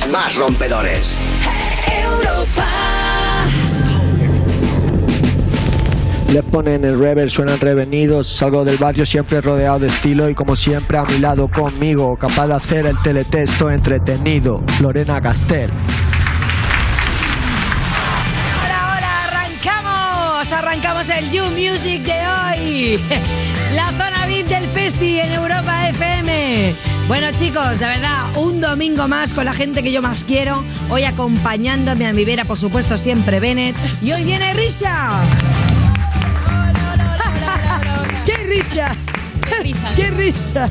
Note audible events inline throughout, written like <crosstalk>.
temas más rompedores. Le ponen el rever, suenan revenidos. Salgo del barrio siempre rodeado de estilo y como siempre a mi lado conmigo, capaz de hacer el teletexto entretenido. Lorena Castel. Arrancamos el You Music de hoy. <laughs> La zona VIP del Festi en Europa FM. Bueno chicos, de verdad, un domingo más con la gente que yo más quiero. Hoy acompañándome a mi vera, por supuesto, siempre Bennett. Y hoy viene Risha. ¡Qué risa! ¡Qué risa!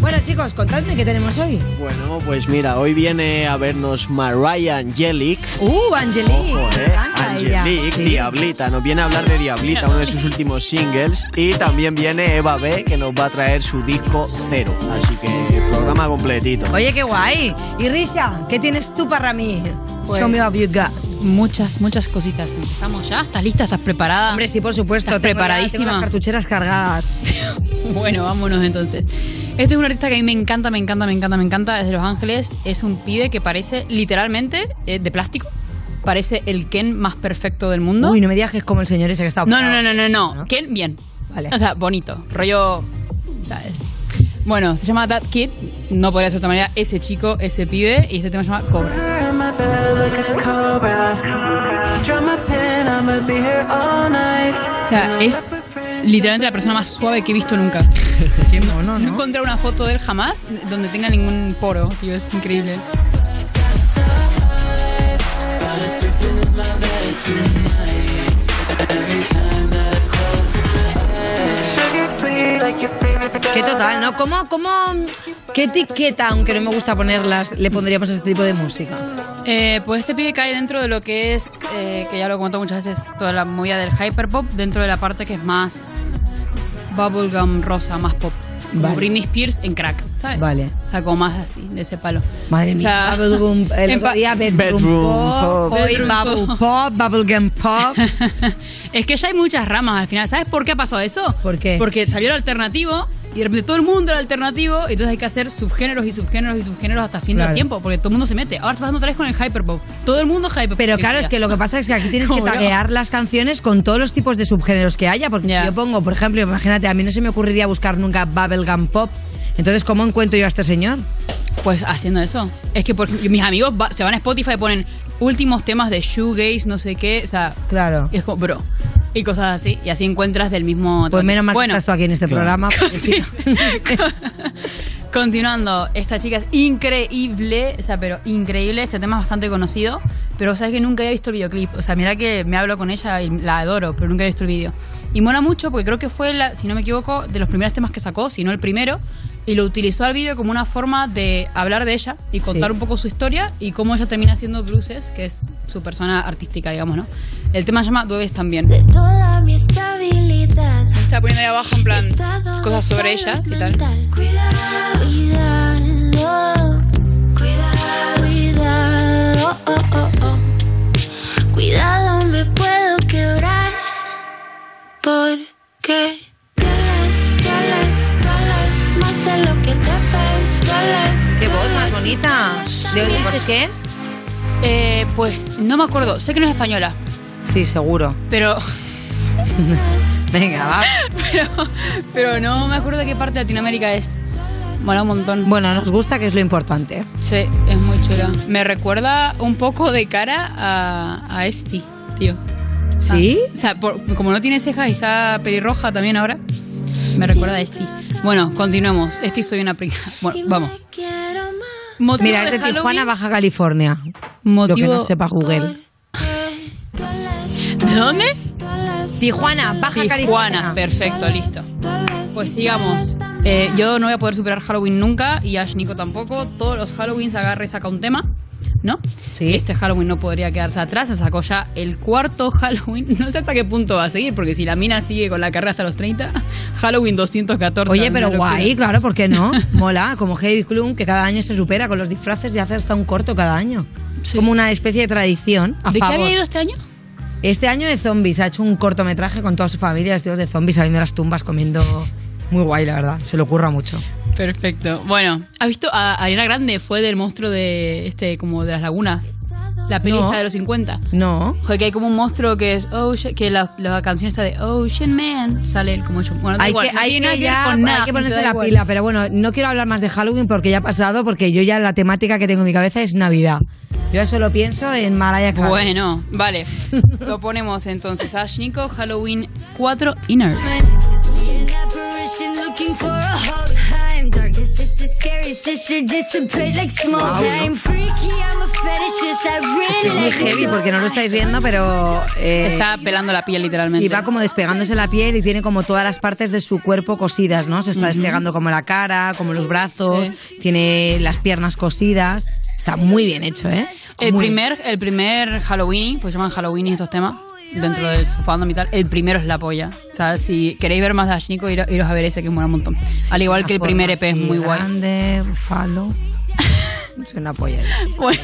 Bueno chicos, contadme qué tenemos hoy. Bueno, pues mira, hoy viene a vernos Mariah Angelic. Uh. Ojo, me eh. Angelique, Sí. Diablita. Nos viene a hablar de Diablita, uno de sus últimos singles. Y también viene Eva B, que nos va a traer su disco Cero. Así que programa completito. Oye, qué guay. Y Risha, ¿qué tienes tú para mí? Pues- Show me what you got. Muchas, muchas cositas. ¿Empezamos ya? ¿Estás lista? ¿Estás preparada? Hombre, sí, por supuesto. ¿Estás preparadísima? tengo las cartucheras cargadas. <laughs> Bueno, vámonos entonces. Este es un artista que a mí me encanta, me encanta, me encanta, me encanta. Es de Los Ángeles. Es un pibe que parece literalmente eh, de plástico. Parece el Ken más perfecto del mundo. Uy, no me digas que es como el señor ese que está No, no, no, no, no. ¿No? Ken, bien. Vale. O sea, bonito. Rollo, ¿sabes? Bueno, se llama That Kid. No podría ser de otra manera. Ese chico, ese pibe. Y este tema se llama Cobra. O sea, es literalmente la persona más suave que he visto nunca. <laughs> Qué mono, No ¿no? encontré una foto de él jamás donde tenga ningún poro, tío, es increíble. Qué total, ¿no? ¿Cómo, cómo, qué etiqueta, aunque no me gusta ponerlas, le pondríamos a este tipo de música? Eh, pues este pibe cae dentro de lo que es, eh, que ya lo he comentado muchas veces, toda la movida del hyperpop, dentro de la parte que es más bubblegum rosa, más pop. Como Vale. Britney Spears en crack, ¿sabes? Vale. O sea, como más así, de ese palo. Madre O sea, mía, bubblegum, el otro día bedroom, Bedroom pop, Bedroom bubble pop. pop, bubblegum pop. <laughs> es que ya hay muchas ramas al final. ¿Sabes por qué ha pasado eso? ¿Por qué? Porque salió el alternativo y de repente todo el mundo era alternativo. Entonces hay que hacer subgéneros y subgéneros y subgéneros hasta fin Claro. del tiempo. Porque todo el mundo se mete. Ahora está pasando otra vez con el hyperpop. Todo el mundo hyperpop. Pero claro, es que lo que pasa es que aquí tienes <laughs> que taguear las canciones con todos los tipos de subgéneros que haya, porque si yo pongo, por ejemplo, imagínate, a mí no se me ocurriría buscar nunca bubblegum pop. Entonces, ¿cómo encuentro yo a este señor? Pues haciendo eso. Es que mis amigos va- se van a Spotify y ponen últimos temas de shoegaze, no sé qué. O sea, Claro. es como, bro. Y cosas así. Y así encuentras del mismo. Pues menos mal bueno, que estás tú aquí en este programa. <laughs> si no- <laughs> Continuando, esta chica es increíble, o sea, pero increíble, este tema es bastante conocido, pero sabes que nunca había visto el videoclip, o sea, mira que me hablo con ella y la adoro, pero nunca he visto el video. Y mola mucho porque creo que fue, la, si no me equivoco, de los primeros temas que sacó, si no el primero, y lo utilizó al video como una forma de hablar de ella y contar Sí. un poco su historia y cómo ella termina haciendo blueses, que es su persona artística, digamos, ¿no? El tema se llama Duedes también. Toda mi estabilidad. Está poniendo ahí abajo en plan cosas de sobre ella y tal. cuidado, cuidado, cuidado, ¿De dónde dueles. dices que es? Eh, pues no me acuerdo, sé que no es española, Sí, seguro. pero <laughs> Venga, va. pero, pero no me acuerdo de qué parte de Latinoamérica es. Mola un montón. Bueno, nos gusta, que es lo importante. Sí, es muy chula. Me recuerda un poco de cara a, a Esti, tío. ¿Sí? Ah, o sea, por- como no tiene cejas y está pelirroja también ahora, me recuerda a Esti. Bueno, continuemos. Esti soy una pringa. Bueno, vamos. Motivo Mira, es de Tijuana, Baja California. Lo Motivo... que no sepa Google. ¿De dónde? Tijuana, Baja Tijuana. California. Perfecto, listo. Pues sigamos. Eh, yo no voy a poder superar Halloween nunca y Ash Nico tampoco. Todos los Halloweens agarra y saca un tema. ¿No? Sí. Este Halloween no podría quedarse atrás. Se sacó ya el cuarto Halloween. <laughs> No sé hasta qué punto va a seguir, porque si la mina sigue con la carrera hasta los 30, <laughs> Halloween 214. Oye, pero guay, claro, ¿por qué no? <laughs> Mola, como Heidi Klum, que cada año se supera con los disfraces y hace hasta un corto cada año. Sí. Como una especie de tradición. A ¿De qué había ido este año? Este año de zombies, ha hecho un cortometraje con toda su familia vestidos de zombies saliendo de las tumbas comiendo. Muy guay, la verdad. Se le ocurra mucho. Perfecto. Bueno, ¿has visto a Ariana Grande? Fue del monstruo de este, como de las lagunas. La peli No. de los 50. No. Joder, que hay como un monstruo que es Ocean, que la, la canción está de Ocean Man. Sale él como hecho. Bueno, Hay igual, que, no hay que ya- con hay que ponerse la igual. pila, pero bueno, no quiero hablar más de Halloween porque ya ha pasado, porque yo ya la temática que tengo en mi cabeza es Navidad. Yo ya solo pienso en Mariah Carey. Bueno, vale. Lo ponemos entonces. Ash Nico, Halloween 4 Inners. A scary sister, dissipate like smoke. I'm freaky, I'm a fetishist, I really Es muy like heavy porque no lo estáis viendo, pero eh, Está pelando la piel literalmente. y va como despegándose la piel y tiene como todas las partes de su cuerpo cosidas, ¿no? Se está despegando como la cara, como los brazos, tiene las piernas cosidas. Está muy bien hecho, ¿eh? El Muy primer, el primer Halloween, pues llaman Halloween estos temas, dentro del su fandom y tal, el primero es la polla. O sea, si queréis ver más de Ash Nico, ir- iros a ver ese que mola un montón. Al igual que el primer EP es muy así guay. Grande, falo. Es una polla. Bueno,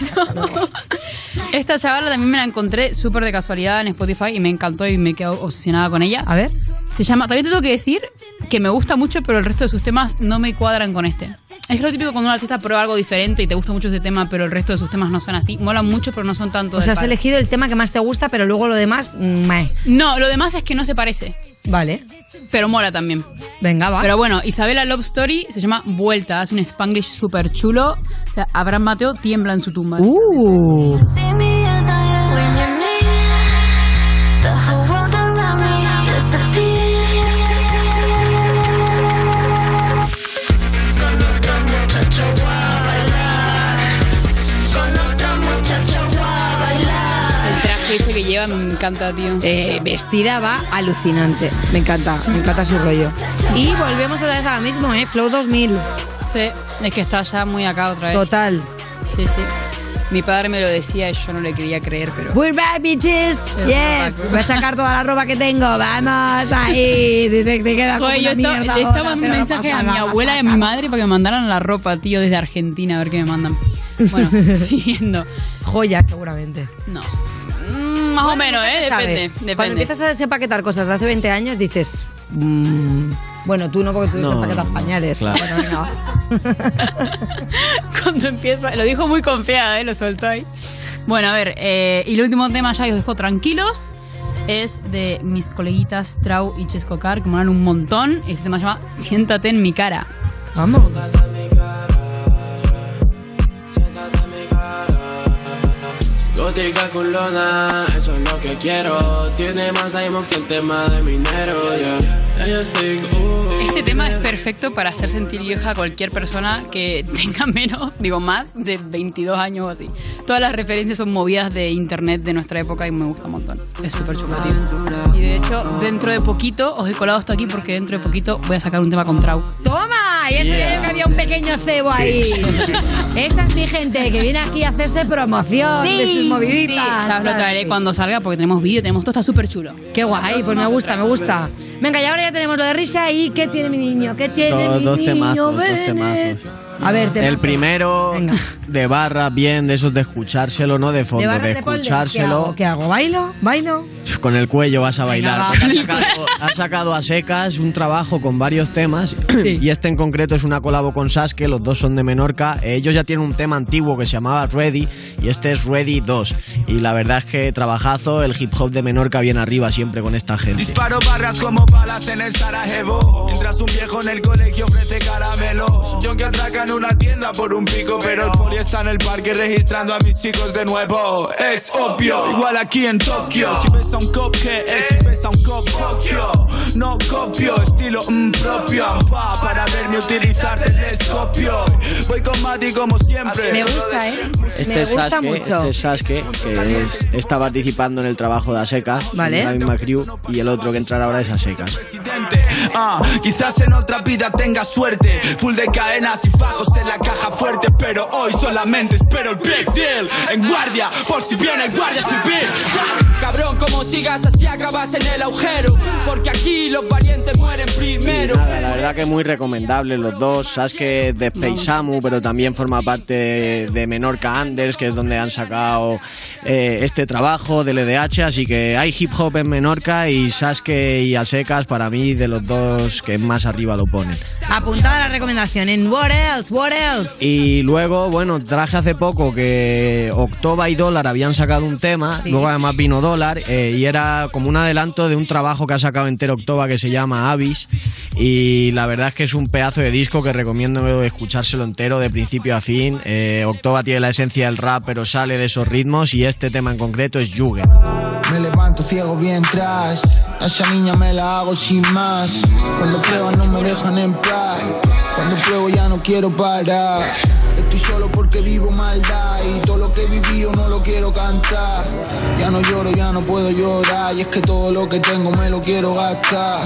esta chavala también me la encontré súper de casualidad en Spotify y me encantó y me quedo obsesionada con ella. A ver. Se llama, también te tengo que decir que me gusta mucho, pero el resto de sus temas no me cuadran con este. Es lo típico cuando un artista prueba algo diferente y te gusta mucho ese tema, pero el resto de sus temas no son así. Molan mucho, pero no son tanto. O sea, has elegido el tema que más te gusta, pero luego lo demás, mm, meh. No, lo demás es que no se parece, Vale. pero mola también. Venga, va. Pero bueno, Isabela Love Story se llama Vuelta, es un spanglish súper chulo. O sea, Abraham Mateo tiembla en su tumba. Uh. Me encanta, tío. Eh, vestida va alucinante. Me encanta, me encanta su rollo. Y volvemos otra vez a lo mismo, ¿eh? Flow 2000. Sí, es que está ya muy acá otra vez. Total. Sí, sí. Mi padre me lo decía y yo no le quería creer, pero... We're back, bitches. Es Yes. Voy a sacar toda la ropa que tengo. Vamos ahí. Dice que me queda Joder, yo estaba- le estaba ahora, un mensaje a mi abuela y a mi madre para que me mandaran la ropa, tío, desde Argentina, a ver qué me mandan. <laughs> Bueno, <laughs> siguiendo. Joya, seguramente. No. Mm, más o menos, ¿eh? ¿Sabes? Depende, Cuando depende. empiezas a desempaquetar cosas de hace 20 años, dices. mm, bueno, tú no, porque tú No, desempaquetas no, pañales. claro. Bueno. <laughs> Cuando empieza, lo dijo muy confiada, ¿eh? Lo soltó ahí. Bueno, a ver, eh, y el último tema ya os dejo tranquilos. Es de mis coleguitas Trau y Chesco Car, que molan un montón. Este tema se llama Siéntate en mi cara. Vamos. Gótica culona, eso es lo que quiero. Tiene más diamonds que el tema de minero. Este tema es perfecto para hacer sentir vieja a cualquier persona que <laughs> tenga menos, digo más, de 22 años o así. Todas las referencias son movidas de internet de nuestra época y me gusta un montón. Es súper chulo, tío. Y de hecho, dentro de poquito, os he colado esto aquí porque dentro de poquito voy a sacar un tema con Trau. ¡Toma! Y eso ya yo que había un pequeño cebo ahí. <laughs> Esta es mi gente que viene aquí a hacerse promoción de sus moviditas. Sí, lo traeré Sí. cuando salga porque tenemos vídeo, tenemos todo, está súper chulo. Qué guay, pues me gusta, me gusta. Venga, y ahora ya tenemos lo de risa y ¿qué tiene mi niño? ¿Qué tiene mi dos niño? temazos, dos Bene? temazos. A ver, El temazos. primero Venga. de barra, bien, de esos de escuchárselo, no de ¿De fondo, de de polder? ¿Qué escuchárselo. hago? ¿Qué hago? ¿Bailo? ¿Bailo? Con el cuello vas a bailar. va. porque ha, sacado, ha sacado a secas un trabajo con varios temas <clears throat> y este en concreto es una colabo con Sasuke, los dos son de Menorca. Ellos ya tienen un tema antiguo que se llamaba Ready y este es Ready 2. Y la verdad es que trabajazo, el hip hop de Menorca viene arriba siempre con esta gente. Disparo barras como balas en el Sarajevo. Mientras un viejo en el colegio ofrece caramelos. Yo que atracan una tienda por un pico, pero el poli está en el parque registrando a mis chicos de nuevo. Es obvio, igual aquí en Tokio. Si ves a un cop que es, si ves a un cop, you. No copio, estilo mm, propio. Va para verme utilizar telescopio. Voy con Mati como siempre. Me gusta, ¿eh? Este me es gusta Sasuke, mucho. este es Sasuke, que es- está participando en el trabajo de Aseca, Vale. la misma crew, y el otro que entrará ahora es Asecas. Ah, quizás en otra vida tenga suerte. Full de cadenas y fajos en la caja fuerte. Pero hoy solamente espero el big deal. En guardia, por si viene el guardia civil. Cabrón, como sigas así acabas en el agujero. Porque aquí los valientes mueren primero. Nada, la verdad que muy recomendable los dos. Sasuke de Play Samu, pero también forma parte de, Menorca Anders, que es donde han sacado eh, este trabajo del EDH. Así que hay hip hop en Menorca y Sasuke y Asecas, para mí, de los dos que más arriba lo ponen. Apuntada la recomendación en What Else, What Else. Y luego, bueno, traje hace poco que Octoba y Dólar habían sacado un tema, luego además vino Dólar, eh, y era como un adelanto de un trabajo que ha sacado entero Octoba que se llama Avis. Y la verdad es que es un pedazo de disco que recomiendo escuchárselo entero de principio a fin. Eh, Octoba tiene la esencia del rap, pero sale de esos ritmos, y este tema en concreto es Jugend. Me levanto ciego bien tras. A esa niña me la hago sin más. Cuando prueban no me dejan en paz. Cuando pruebo ya no quiero parar. Estoy solo porque vivo maldad y todo lo que he vivido no lo quiero cantar. Ya no lloro, ya no puedo llorar y es que todo lo que tengo me lo quiero gastar.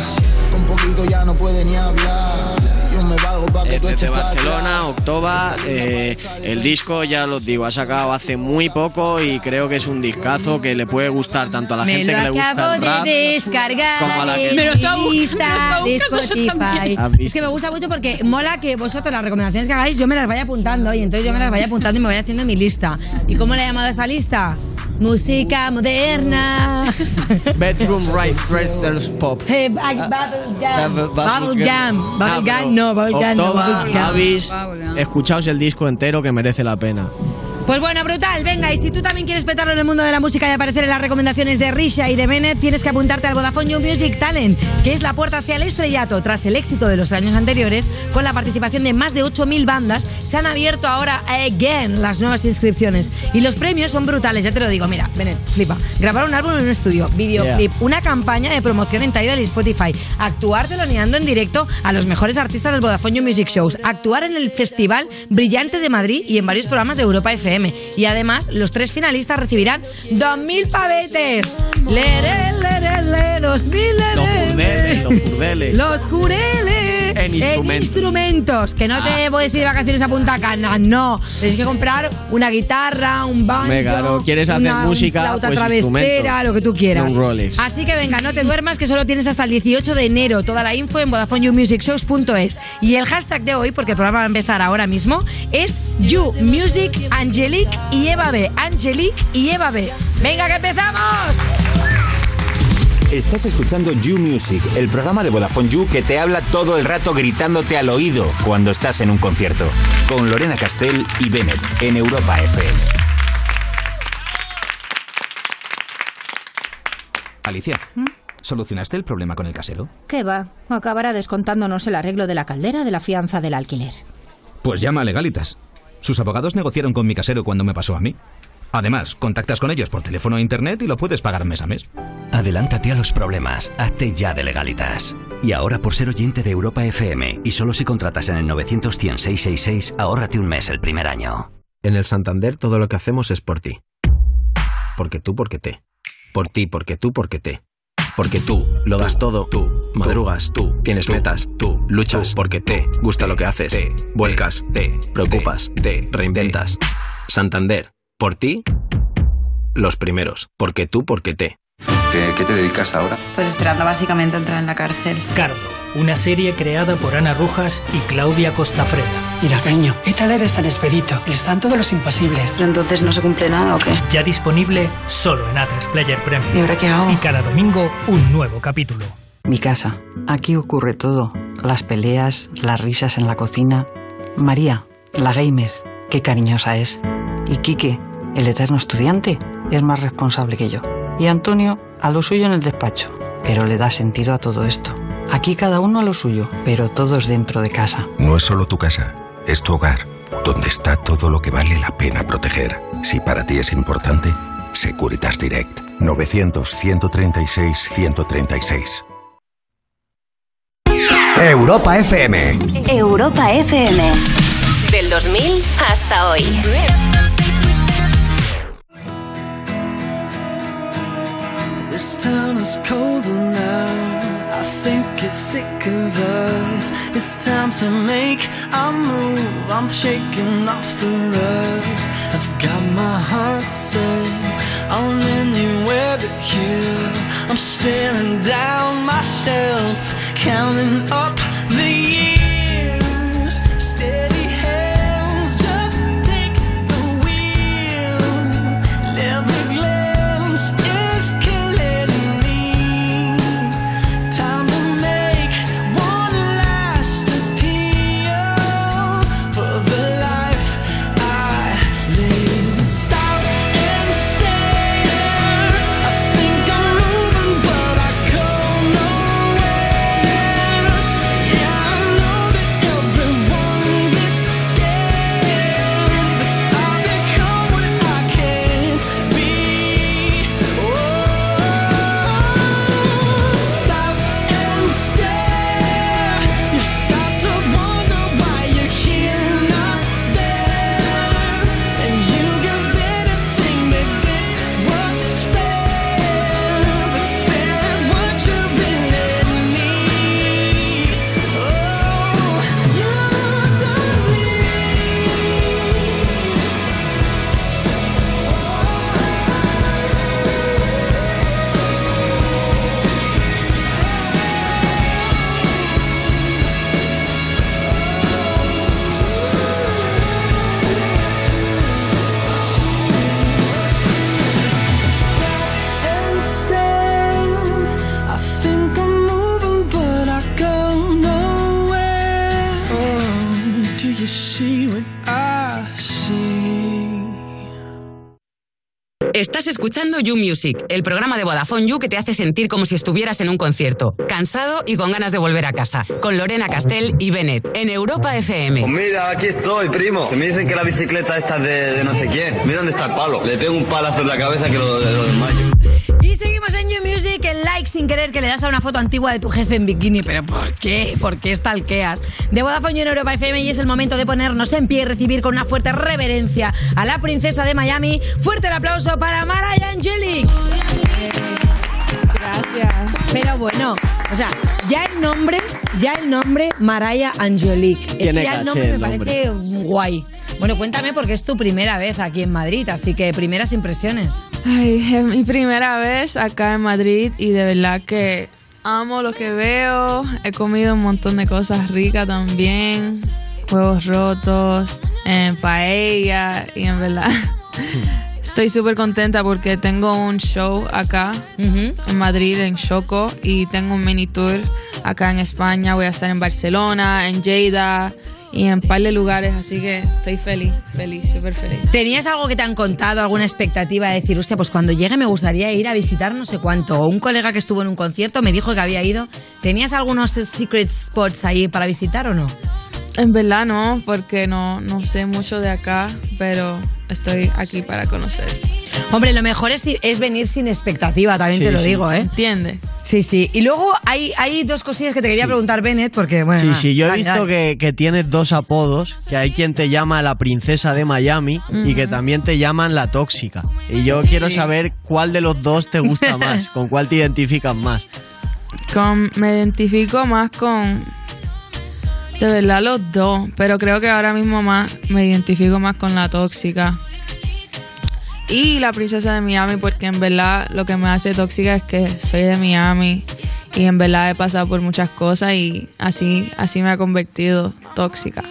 Con poquito ya no puede ni hablar me valgo que de Barcelona, Octoba. Eh, el disco, ya lo digo, ha sacado hace muy poco y creo que es un discazo que le puede gustar tanto a la gente que le gusta el rap descargar como a la que me lo lista <laughs> de Spotify. Es que me gusta mucho porque mola que vosotros las recomendaciones que hagáis yo me las vaya apuntando y entonces yo me las vaya apuntando y me vaya haciendo mi lista. ¿Y cómo le he llamado a esta lista? Música moderna. <laughs> Bedroom Rice Dressers Pop. Hey, Bubblegum. Bubblegum. Bubblegum, no, Bubblegum. No, Avis, escuchaos el disco entero que merece la pena. Pues bueno, brutal. Venga, y si tú también quieres petarlo en el mundo de la música y aparecer en las recomendaciones de Risha y de Bennett, tienes que apuntarte al Vodafone You Music Talent, que es la puerta hacia el estrellato. Tras el éxito de los años anteriores, con la participación de más de 8.000 bandas, se han abierto ahora again las nuevas inscripciones. Y los premios son brutales, ya te lo digo. Mira, Bennett, flipa. Grabar un álbum en un estudio, videoclip, una campaña de promoción en Tidal y Spotify, actuar teloneando en directo a los mejores artistas del Vodafone You Music Shows, actuar en el Festival Brillante de Madrid y en varios programas de Europa FM y además, los tres finalistas recibirán 2.000 pavetes. Le, le, le, 2.000 Los jureles. Los jureles. En instrumentos. instrumentos. Que no te ah. puedes ir de vacaciones a Punta Cana, no. Tienes que comprar una guitarra, un banjo. Quieres hacer música, una pues travestera, lo que tú quieras. Así que venga, no te duermas, que solo tienes hasta el 18 de enero. Toda la info en VodafoneYouMusicShows.es. Y el hashtag de hoy, porque el programa va a empezar ahora mismo, es YouMusicAngel Angelique y Eva B. Angelique y Eva B. ¡Venga, que empezamos! Estás escuchando You Music, el programa de Vodafone You que te habla todo el rato gritándote al oído cuando estás en un concierto. Con Lorena Castell y Bennett en Europa FM. Alicia, ¿Mm? ¿solucionaste el problema con el casero? ¿Qué va? Acabará descontándonos el arreglo de la caldera de la fianza del alquiler. Pues llama a Legalitas. Sus abogados negociaron con mi casero cuando me pasó a mí. Además, contactas con ellos por teléfono e internet y lo puedes pagar mes a mes. Adelántate a los problemas. Hazte ya de legalitas. Y ahora, por ser oyente de Europa FM y solo si contratas en el 900 ahórrate un mes el primer año. En el Santander todo lo que hacemos es por ti. Porque tú, porque te. Por ti, porque tú, porque te. Porque tú lo das todo, tú madrugas, tú tienes metas, tú luchas porque te gusta lo que haces, te vuelcas, te preocupas, te reinventas. Santander, por ti, los primeros. Porque tú, porque te. ¿Qué, ¿Qué, te dedicas ahora? Pues esperando básicamente entrar en la cárcel. Cardo, una serie creada por Ana Rujas y Claudia Costafreda. Mira, cariño, tal eres San Expedito, el santo de los imposibles. ¿Pero entonces no se cumple nada o qué? Ya disponible solo en A3 Player Premium. ¿Y ahora qué hago? Y cada domingo, un nuevo capítulo. Mi casa. Aquí ocurre todo. Las peleas, las risas en la cocina. María, la gamer, qué cariñosa es. Y Quique, el eterno estudiante, es más responsable que yo. Y Antonio, a lo suyo en el despacho. Pero le da sentido a todo esto. Aquí cada uno a lo suyo, pero todos dentro de casa. No es solo tu casa, es tu hogar, donde está todo lo que vale la pena proteger. Si para ti es importante, Securitas Direct. 900-136-136. Europa FM. Europa FM. Del 2000 hasta hoy. This town is colder now. I think it's sick of us. It's time to make a move. I'm shaking off the rust. I've got my heart set on anywhere but here. Staring down myself, counting up the years. Escuchando You Music, el programa de Vodafone You que te hace sentir como si estuvieras en un concierto, cansado y con ganas de volver a casa, con Lorena Castell y Bennett, en Europa FM. Pues mira, aquí estoy, primo. Me dicen que la bicicleta esta es de, de no sé quién. Mira dónde está el palo. Le pego un palazo en la cabeza que lo, lo desmayo. Y seguimos en You Music, el like sin querer que le das a una foto antigua de tu jefe en bikini. ¿Pero por qué? ¿Por qué stalkeas? De Vodafone You en Europa FM y es el momento de ponernos en pie y recibir con una fuerte reverencia a la princesa de Miami. Fuerte el aplauso para Mariah Angelic. Gracias. Pero bueno, o sea, ya el nombre, ya el nombre Mariah Angelic. Es que ya el nombre el me parece guay. Bueno, cuéntame porque es tu primera vez aquí en Madrid, así que primeras impresiones. Ay, es mi primera vez acá en Madrid y de verdad que amo lo que veo. He comido un montón de cosas ricas también. Huevos rotos, en paella y en verdad <laughs> estoy súper contenta porque tengo un show acá en Madrid, en Choco, y tengo un mini tour acá en España. Voy a estar en Barcelona, en Lleida y en par de lugares, así que estoy feliz, feliz, súper feliz. ¿Tenías algo que te han contado, alguna expectativa de decir, hostia, pues cuando llegue me gustaría ir a visitar no sé cuánto? O un colega que estuvo en un concierto me dijo que había ido. ¿Tenías algunos secret spots ahí para visitar o no? En verdad no, porque no, no sé mucho de acá, pero estoy aquí para conocer. Hombre, lo mejor es, es venir sin expectativa, también Sí, te lo sí. digo, ¿eh? ¿Entiendes? Sí, sí. Y luego hay, hay dos cosillas que te quería preguntar, Bennett, porque, bueno. Sí, sí, yo he dale, visto dale. que, que tienes dos apodos, que hay quien te llama la princesa de Miami y que también te llaman la tóxica. Y yo quiero saber cuál de los dos te gusta <laughs> más, con cuál te identificas más. Con, me identifico más con. De verdad, los dos. Pero creo que ahora mismo más me identifico más con la tóxica. Y la princesa de Miami, porque en verdad lo que me hace tóxica es que soy de Miami. Y en verdad he pasado por muchas cosas y así, así me ha convertido tóxica.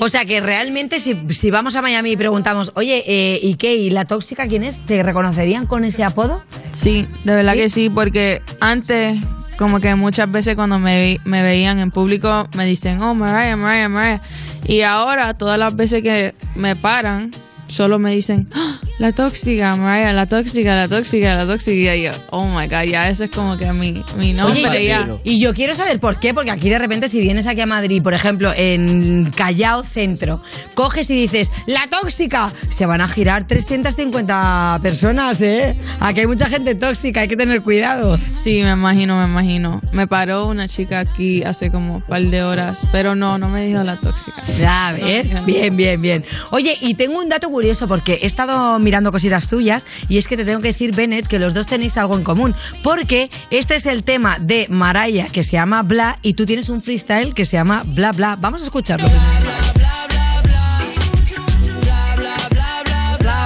O sea que realmente si, si vamos a Miami y preguntamos, oye, eh, ¿y qué? ¿Y la tóxica quién es? ¿Te reconocerían con ese apodo? Sí, de verdad que sí, porque antes, como que muchas veces cuando me, me veían en público, me dicen, oh, Mariah, Mariah, Mariah. Y ahora, todas las veces que me paran, solo me dicen, "Ah, la tóxica, Mariah, la tóxica, la tóxica, la tóxica. Y yo, oh my God, ya eso es como que mi, mi nombre Oye, ya. y yo quiero saber por qué, porque aquí de repente si vienes aquí a Madrid, por ejemplo, en Callao Centro, coges y dices, la tóxica, se van a girar 350 personas, ¿eh? Aquí hay mucha gente tóxica, hay que tener cuidado. Sí, me imagino, me imagino. Me paró una chica aquí hace como un par de horas, pero no, no me dijo la tóxica. Ya ves, bien, bien, bien. Oye, y tengo un dato curioso porque he estado mirando cositas tuyas y es que te tengo que decir, Bennett, que los dos tenéis algo en común. Porque este es el tema de Maraya que se llama Bla y tú tienes un freestyle que se llama Bla Bla. Vamos a escucharlo. Bla,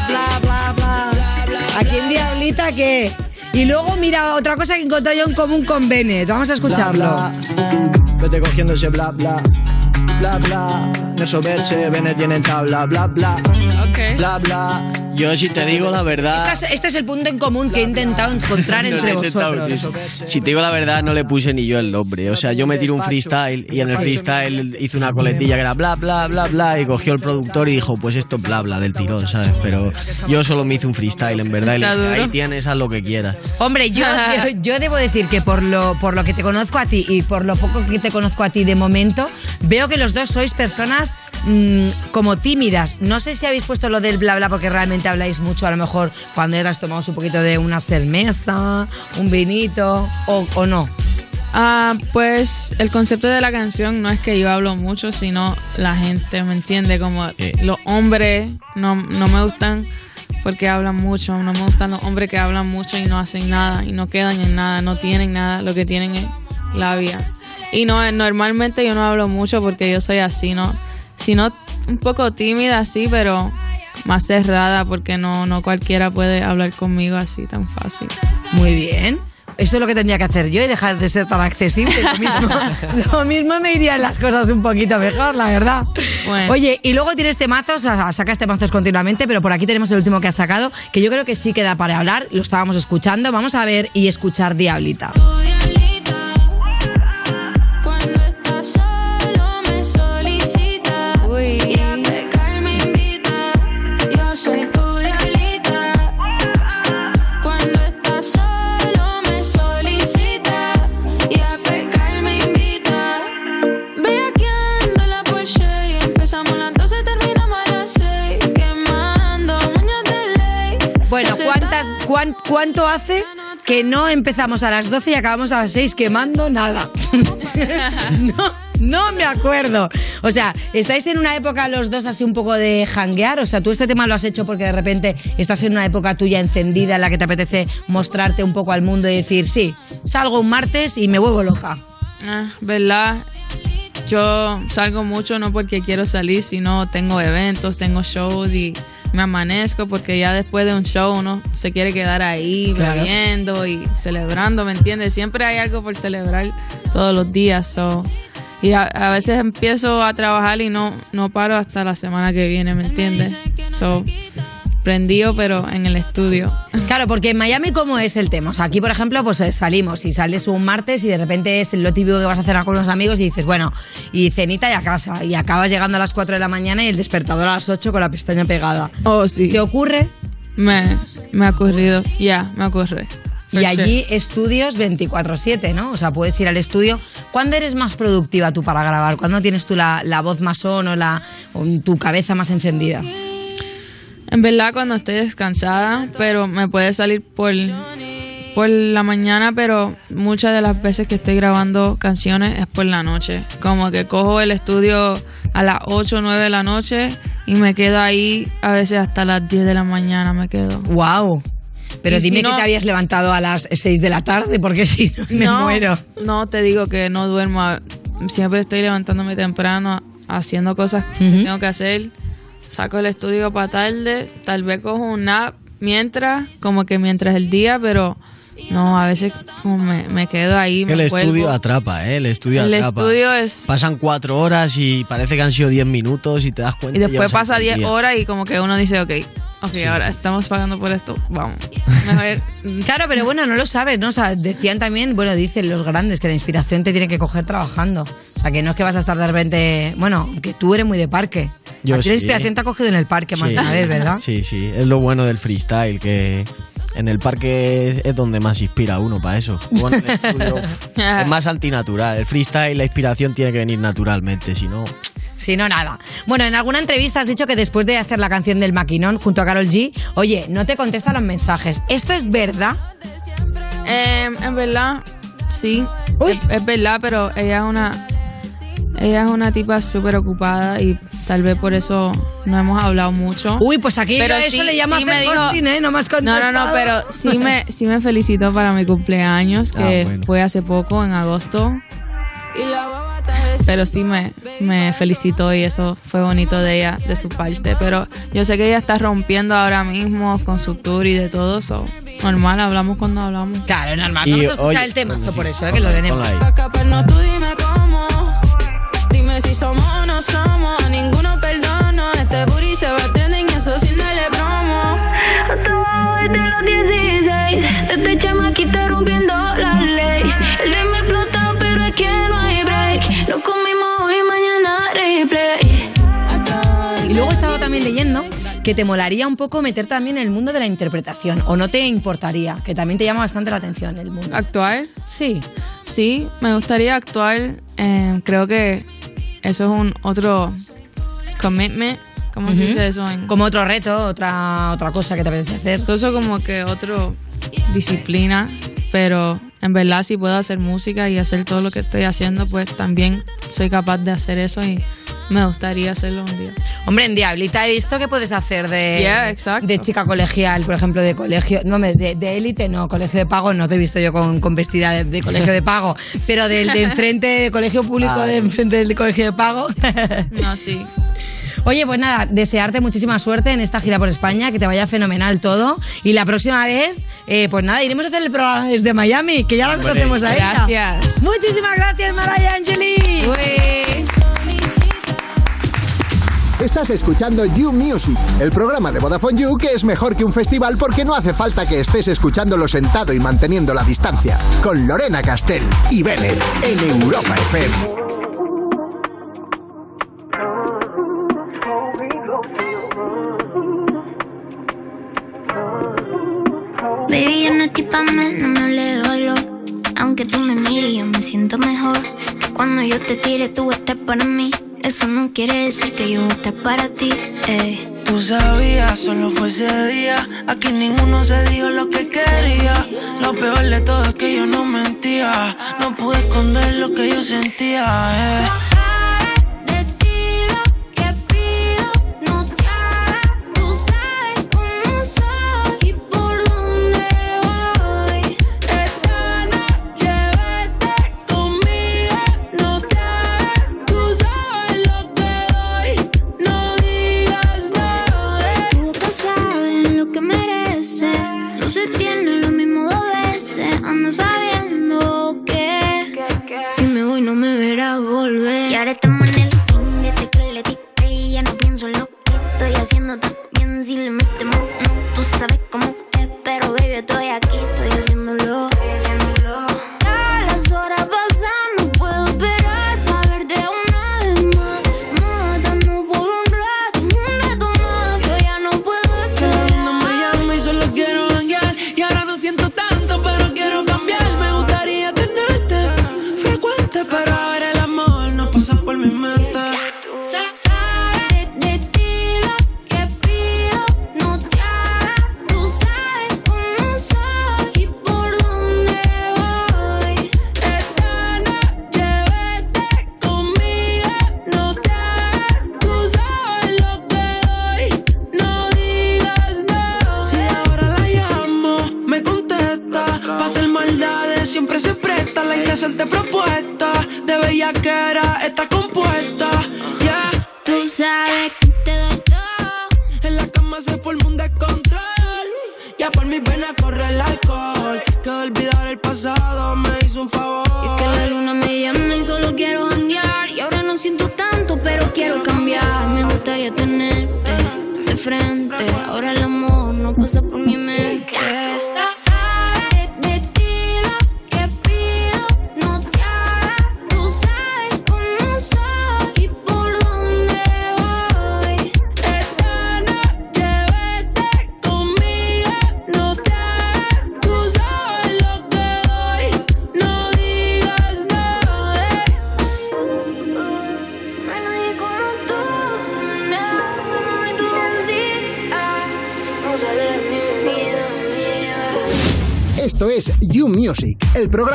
bla, bla, bla. Aquí en Diablita que... Y luego, mira, otra cosa que encontré yo en común con Bennett. Vamos a escucharlo. Bla, bla. Vete cogiendo ese bla bla. Bla bla. Eso verse, Bene tiene tabla. Bla bla. Bla bla. Yo si te digo la verdad. Este es, este es el punto en común que he intentado encontrar entre <laughs> intentado vosotros. Si te digo la verdad, no le puse ni yo el nombre. O sea, yo me tiro un freestyle y en el freestyle hice una coletilla que era bla, bla, bla, bla. Y cogió el productor y dijo, pues esto es bla, bla del tirón, ¿sabes? Pero yo solo me hice un freestyle, en verdad. Y le dije, ahí tienes, haz lo que quieras. Hombre, yo, yo, <laughs> yo debo decir que por lo, por lo que te conozco a ti y por lo poco que te conozco a ti de momento, veo que los dos sois personas mm, como tímidas. No sé si habéis puesto lo del bla bla porque realmente habláis mucho, a lo mejor cuando eras tomamos un poquito de una cerveza, un vinito o, o no. Ah, pues el concepto de la canción no es que yo hablo mucho, sino la gente, ¿me entiende? Como los hombres no, no me gustan porque hablan mucho, no me gustan los hombres que hablan mucho y no hacen nada y no quedan en nada, no tienen nada, lo que tienen es labia. Y no, normalmente yo no hablo mucho porque yo soy así, ¿no? Sino un poco tímida, así, pero más cerrada porque no, no cualquiera puede hablar conmigo así tan fácil. Muy bien. Eso es lo que tendría que hacer yo y dejar de ser tan accesible. Lo mismo, <laughs> lo mismo me irían las cosas un poquito mejor, la verdad. Oye, y luego tienes temazos, sa- sacas temazos continuamente, pero por aquí tenemos el último que has sacado, que yo creo que sí queda para hablar. Lo estábamos escuchando. Vamos a ver y escuchar Diablita. Cuán- ¿cuánto hace que no empezamos a las 12 y acabamos a las 6 quemando nada? <laughs> no, no me acuerdo. O sea, ¿estáis en una época los dos así un poco de janguear? O sea, tú este tema lo has hecho porque de repente estás en una época tuya encendida en la que te apetece mostrarte un poco al mundo y decir, sí, salgo un martes y me vuelvo loca. Ah, ¿Verdad? Yo salgo mucho no porque quiero salir, sino tengo eventos, tengo shows y me amanezco porque ya después de un show uno se quiere quedar ahí Claro. bebiendo y celebrando, ¿me entiendes? Siempre hay algo por celebrar todos los días. so. Y a, a veces empiezo a trabajar y no, no paro hasta la semana que viene, ¿me entiendes? So, prendido, pero en el estudio. Claro, porque en Miami, ¿cómo es el tema? O sea, aquí, por ejemplo, pues eh, salimos y sales un martes y de repente es lo típico que vas a hacer con unos amigos y dices, bueno, y cenita y a casa. Y acabas llegando a las 4 de la mañana y el despertador a las 8 con la pestaña pegada. Oh, sí. ¿Te ocurre? Me, me ha ocurrido, ya, me ocurre. Y For allí estudios 24-7, ¿no? O sea, puedes ir al estudio. ¿Cuándo eres más productiva tú para grabar? ¿Cuándo tienes tú la, la voz más on o, la, o tu cabeza más encendida? En verdad cuando estoy descansada, pero me puede salir por, por la mañana, pero muchas de las veces que estoy grabando canciones es por la noche. Como que cojo el estudio a las 8 o 9 de la noche y me quedo ahí a veces hasta las 10 de la mañana me quedo. ¡Wow! Pero Y si dime no- que te habías levantado a las 6 de la tarde, porque <laughs> si no me no, muero. No, te digo que no duermo. Siempre estoy levantándome temprano, haciendo cosas que tengo que hacer. Saco el estudio para tarde, tal vez cojo un nap mientras, como que mientras el día, pero no, a veces como me, me quedo ahí. Me el estudio atrapa, ¿eh? El estudio El atrapa. estudio es- Pasan cuatro horas y parece que han sido diez minutos y te das cuenta. Y después pasa el 10 día. horas y como que uno dice, ok, ok, ahora estamos pagando por esto, vamos. Mejor <laughs> Claro, pero bueno, no lo sabes, ¿no? O sea, decían también, bueno, dicen los grandes que la inspiración te tiene que coger trabajando. O sea, que no es que vas a estar de repente. Bueno, que tú eres muy de parque. Yo a ti la sí. inspiración te ha cogido en el parque más Sí. de una vez, ¿verdad? Sí, sí, es lo bueno del freestyle, que en el parque es, es donde más inspira uno para eso. <laughs> Bueno, en el estudio, uf, <laughs> es más antinatural. El freestyle, la inspiración tiene que venir naturalmente, si no... Si no, nada. Bueno, en alguna entrevista has dicho que después de hacer la canción del maquinón junto a Carol G, oye, no te contesta los mensajes. ¿Esto es verdad? Em, en verdad, sí. Es, es verdad, pero ella es una. Ella es una tipa súper ocupada y tal vez por eso no hemos hablado mucho. Uy, pues aquí yo a eso le llamo hacer me dijo- ghosting, ¿eh? No me has No, no, no, pero sí me, sí me felicitó para mi cumpleaños, que Ah, bueno. fue hace poco, en agosto. Y pero sí me, me felicitó y eso fue bonito de ella, de su parte. Pero yo sé que ella está rompiendo ahora mismo con su tour y de todo eso. Normal, hablamos cuando hablamos. Claro, normal. Y, Vamos a escuchar oye, el tema, por sí. eso, eh, que lo tenemos. Dime si somos o no somos. A ninguno perdono. Este booty se va a trending y eso sin darle promo. Hasta abajo desde los 16. Este chamaquita rompiendo la ley. El de me explotó, pero es que no hay break. Lo comimos hoy, mañana replay. Y luego he estado también leyendo que te molaría un poco meter también en el mundo de la interpretación, o no te importaría, que también te llama bastante la atención el mundo. ¿Actuar? Sí. Sí, me gustaría actuar. eh, creo que eso es un otro commitment. ¿Cómo se Ujú. dice eso? En... Como otro reto, otra, otra cosa que te apetece hacer. Eso como que otro disciplina, pero en verdad si puedo hacer música y hacer todo lo que estoy haciendo, pues también soy capaz de hacer eso y me gustaría hacerlo un día. Hombre, en Diablita he visto que puedes hacer de, Yeah, de chica colegial, por ejemplo, de colegio, no, de de élite no, colegio de pago no te he visto yo con, con vestida de, de colegio de pago, pero del de enfrente, de colegio público, Ay. de enfrente del colegio de pago. No, sí. <laughs> Oye, pues nada, desearte muchísima suerte en esta gira por España, que te vaya fenomenal todo. Y la próxima vez, eh, pues nada, iremos a hacer el programa desde Miami, que ya la Hombre, conocemos a ella. gracias. Muchísimas gracias, Maraya Angeli. Estás escuchando You Music, el programa de Vodafone You que es mejor que un festival porque no hace falta que estés escuchándolo sentado y manteniendo la distancia. Con Lorena Castell y Bennett en Europa FM. Yo no me hable de dolor. Aunque tú me mires, yo me siento mejor. Que cuando yo te tire, tú estés para mí. Eso no quiere decir que yo voy a estar para ti. eh. Tú sabías, solo fue ese día. Aquí ninguno se dijo lo que quería. Lo peor de todo es que yo no mentía. No pude esconder lo que yo sentía. Eh. De bellaquera está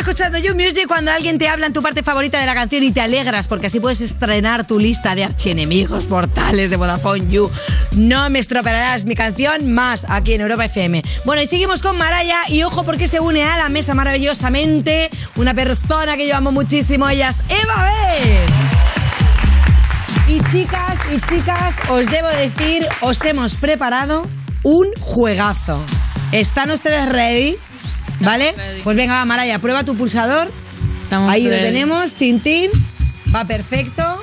escuchando You Music cuando alguien te habla en tu parte favorita de la canción y te alegras porque así puedes estrenar tu lista de archienemigos mortales de Vodafone You. No me estropearás mi canción más aquí en Europa FM. Bueno, y seguimos con Maraya y ojo porque se une a la mesa maravillosamente una persona que yo amo muchísimo, ella es Eva B. Y chicas y chicas, os debo decir, os hemos preparado un juegazo. ¿Están ustedes ready? ¿Vale? Pues venga, va, Maraya, prueba tu pulsador. Ahí lo tenemos, Tintín. Va perfecto.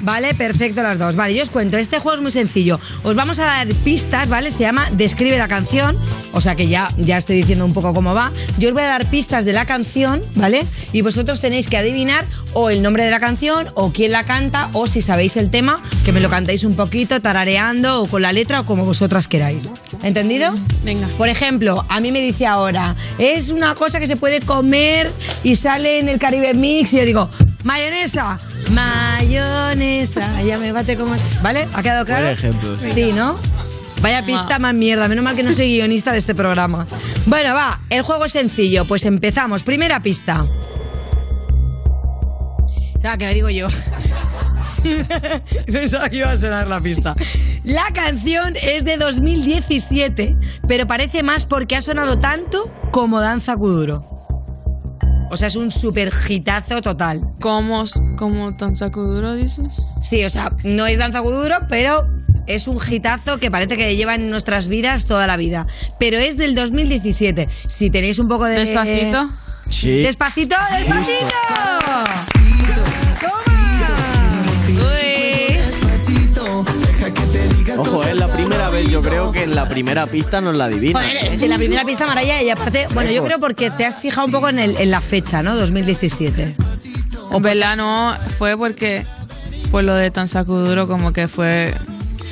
Vale, perfecto las dos. Vale, yo os cuento, este juego es muy sencillo. Os vamos a dar pistas, ¿vale? Se llama Describe la canción. O sea que ya, ya estoy diciendo un poco cómo va. Yo os voy a dar pistas de la canción, ¿vale? Y vosotros tenéis que adivinar o el nombre de la canción, o quién la canta, o si sabéis el tema, que me lo cantéis un poquito, tarareando, o con la letra, o como vosotras queráis. ¿Entendido? Venga. Por ejemplo, a mí me dice ahora, es una cosa que se puede comer y sale en el Caribe Mix, y yo digo, mayonesa, mayonesa. Ya me bate como. ¿Vale? ¿Ha quedado claro? Buen ejemplo, sí. Sí, ¿no? Vaya pista más mierda, menos mal que no soy guionista de este programa. Bueno, va, el juego es sencillo, pues empezamos. Primera pista. Ah, que la digo yo. <laughs> Pensaba que iba a sonar la pista. La canción es de 2017, pero parece más porque ha sonado tanto como Danza Kuduro. O sea, es un super hitazo total. ¿Cómo, como Danza Kuduro dices? Sí, o sea, no es Danza Kuduro, pero es un hitazo que parece que lleva en nuestras vidas toda la vida. Pero es del 2017. Si tenéis un poco de... ¿Despacito? Sí. ¡Despacito, despacito! Ojo, es la primera vez, yo creo que en la primera pista nos la adivina. Joder, es la primera pista Maraya y aparte, bueno, yo creo porque te has fijado un poco en, el- en la fecha, ¿no? 2017. En verdad no, fue porque por lo de Danza Kuduro como que fue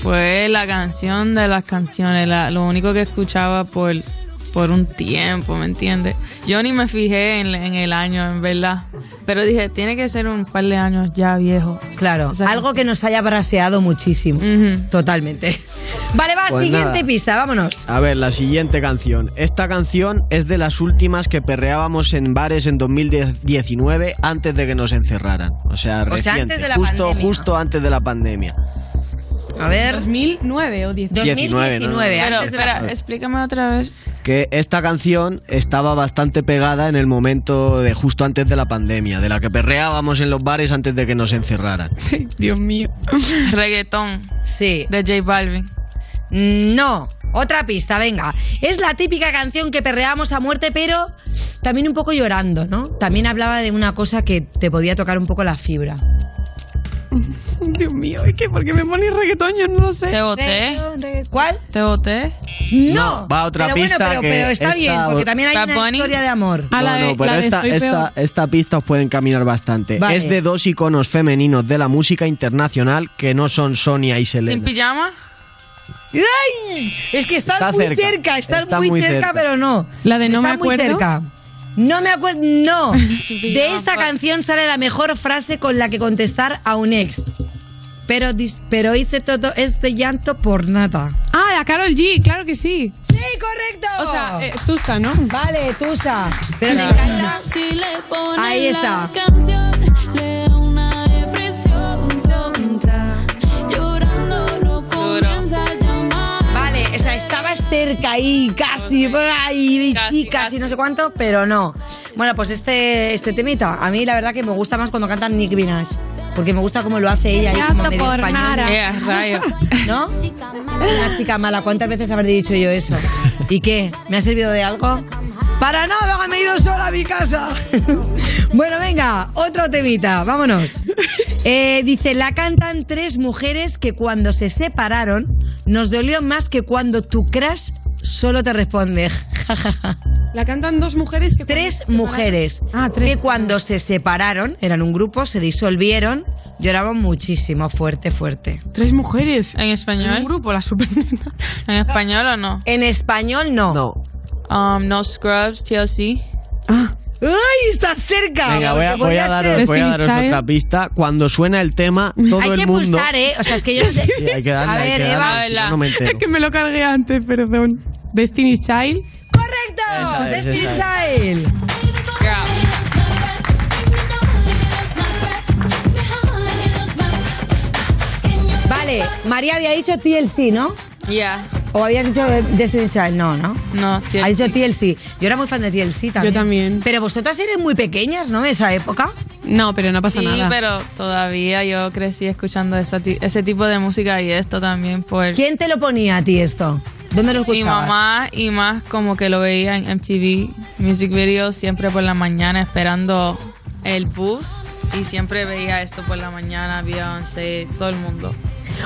fue la canción de las canciones, la- lo único que escuchaba por, por un tiempo, ¿me entiendes? Yo ni me fijé en, en el año, en verdad. Pero dije, tiene que ser un par de años ya viejo. Claro, algo que nos haya braseado muchísimo. Totalmente. <laughs> Vale, va, Pues siguiente nada. pista, vámonos. A ver, la siguiente canción. Esta canción es de las últimas que perreábamos en bares en 2019 antes de que nos encerraran. O sea, O sea, antes de la justo, pandemia. justo antes de la pandemia. A ver. 2009 o 19, ¿no? Pero, Antes de la- espera, explícame otra vez. Que esta canción estaba bastante pegada en el momento de justo antes de la pandemia, de la que perreábamos en los bares antes de que nos encerraran. <laughs> Dios mío. <laughs> Reggaetón. Sí. De J Balvin. No. Otra pista, venga. Es la típica canción que perreamos a muerte, pero también un poco llorando, ¿no? También hablaba de una cosa que te podía tocar un poco la fibra. <laughs> Dios mío, es que ¿por qué me pones reggaetón? Yo no lo sé. ¿Te voté? ¿Cuál? ¿Te voté? No. va otra pero pista bueno, pero, que pero está esta- bien, porque también hay una Bunny. historia de amor. A la no, de- no, pero la esta, esta, esta pista os puede encaminar bastante. Vale. Es de dos iconos femeninos de la música internacional que no son Sonia y Selena. ¿Sin pijama? ¡Ay! Es que estás Está muy cerca, cerca, estás está muy, muy cerca, cerca. pero no. La de no Está me muy acuerdo. cerca. No me acuerdo, no. <laughs> De esta canción sale la mejor frase con la que contestar a un ex. Pero, dis- pero hice todo este llanto por nada. Ah, la Carol G, claro que sí. Sí, correcto. O sea, eh, Tusa, ¿no? Vale, Tusa. Pero me Claro. encanta. Si le ponen Ahí está. la canción, le estabas cerca ahí, casi, por ahí, casi, casi, no sé cuánto, pero no. Bueno, pues este, este temita, a mí la verdad que me gusta más cuando cantan Nick Minaj. Porque me gusta cómo lo hace ella ahí como Llanto medio por español. nada. Eh. <laughs> ¿No? Una chica mala. ¿Cuántas veces habré dicho yo eso? ¿Y qué? ¿Me ha servido de algo? Para nada, me he ido sola a mi casa. <laughs> bueno, venga, otro temita, vámonos. <laughs> Eh, dice, la cantan tres mujeres que cuando se separaron nos dolió más que cuando tu crush solo te responde. <laughs> La cantan dos mujeres que Tres mujeres Ah, tres. que cuando se separaron, eran un grupo, se disolvieron, lloraban muchísimo, fuerte, fuerte. Tres mujeres. ¿En español? Un grupo, la super <laughs> ¿En español o no? En español no. No. Um, no Scrubs, TLC. ¡Ay, está cerca! Venga, voy a, daros, voy a daros otra pista. Cuando suena el tema, mm. todo hay el mundo... Hay que pulsar, ¿eh? O sea, es que yo sé... Hay que darle, a ver, que Eva. Es que me lo cargué antes, perdón. Destiny Child. ¡Correcto! Es, Destiny Child. Yeah. Vale, María había dicho TLC, ¿no? Ya. ¿O habías dicho Destiny Child? No, ¿no? No, Ha dicho TLC. Yo era muy fan de TLC también. Yo también. Pero vosotras eres muy pequeñas, ¿no? Esa época. No, pero no pasa sí, pero todavía yo crecí escuchando esa ese tipo de música y esto también por... ¿Quién te lo ponía a ti esto? ¿Dónde lo Mi escuchabas? mamá y más como que lo veía en MTV Music Videos siempre por la mañana esperando el bus y siempre veía esto por la mañana, Beyoncé, todo el mundo.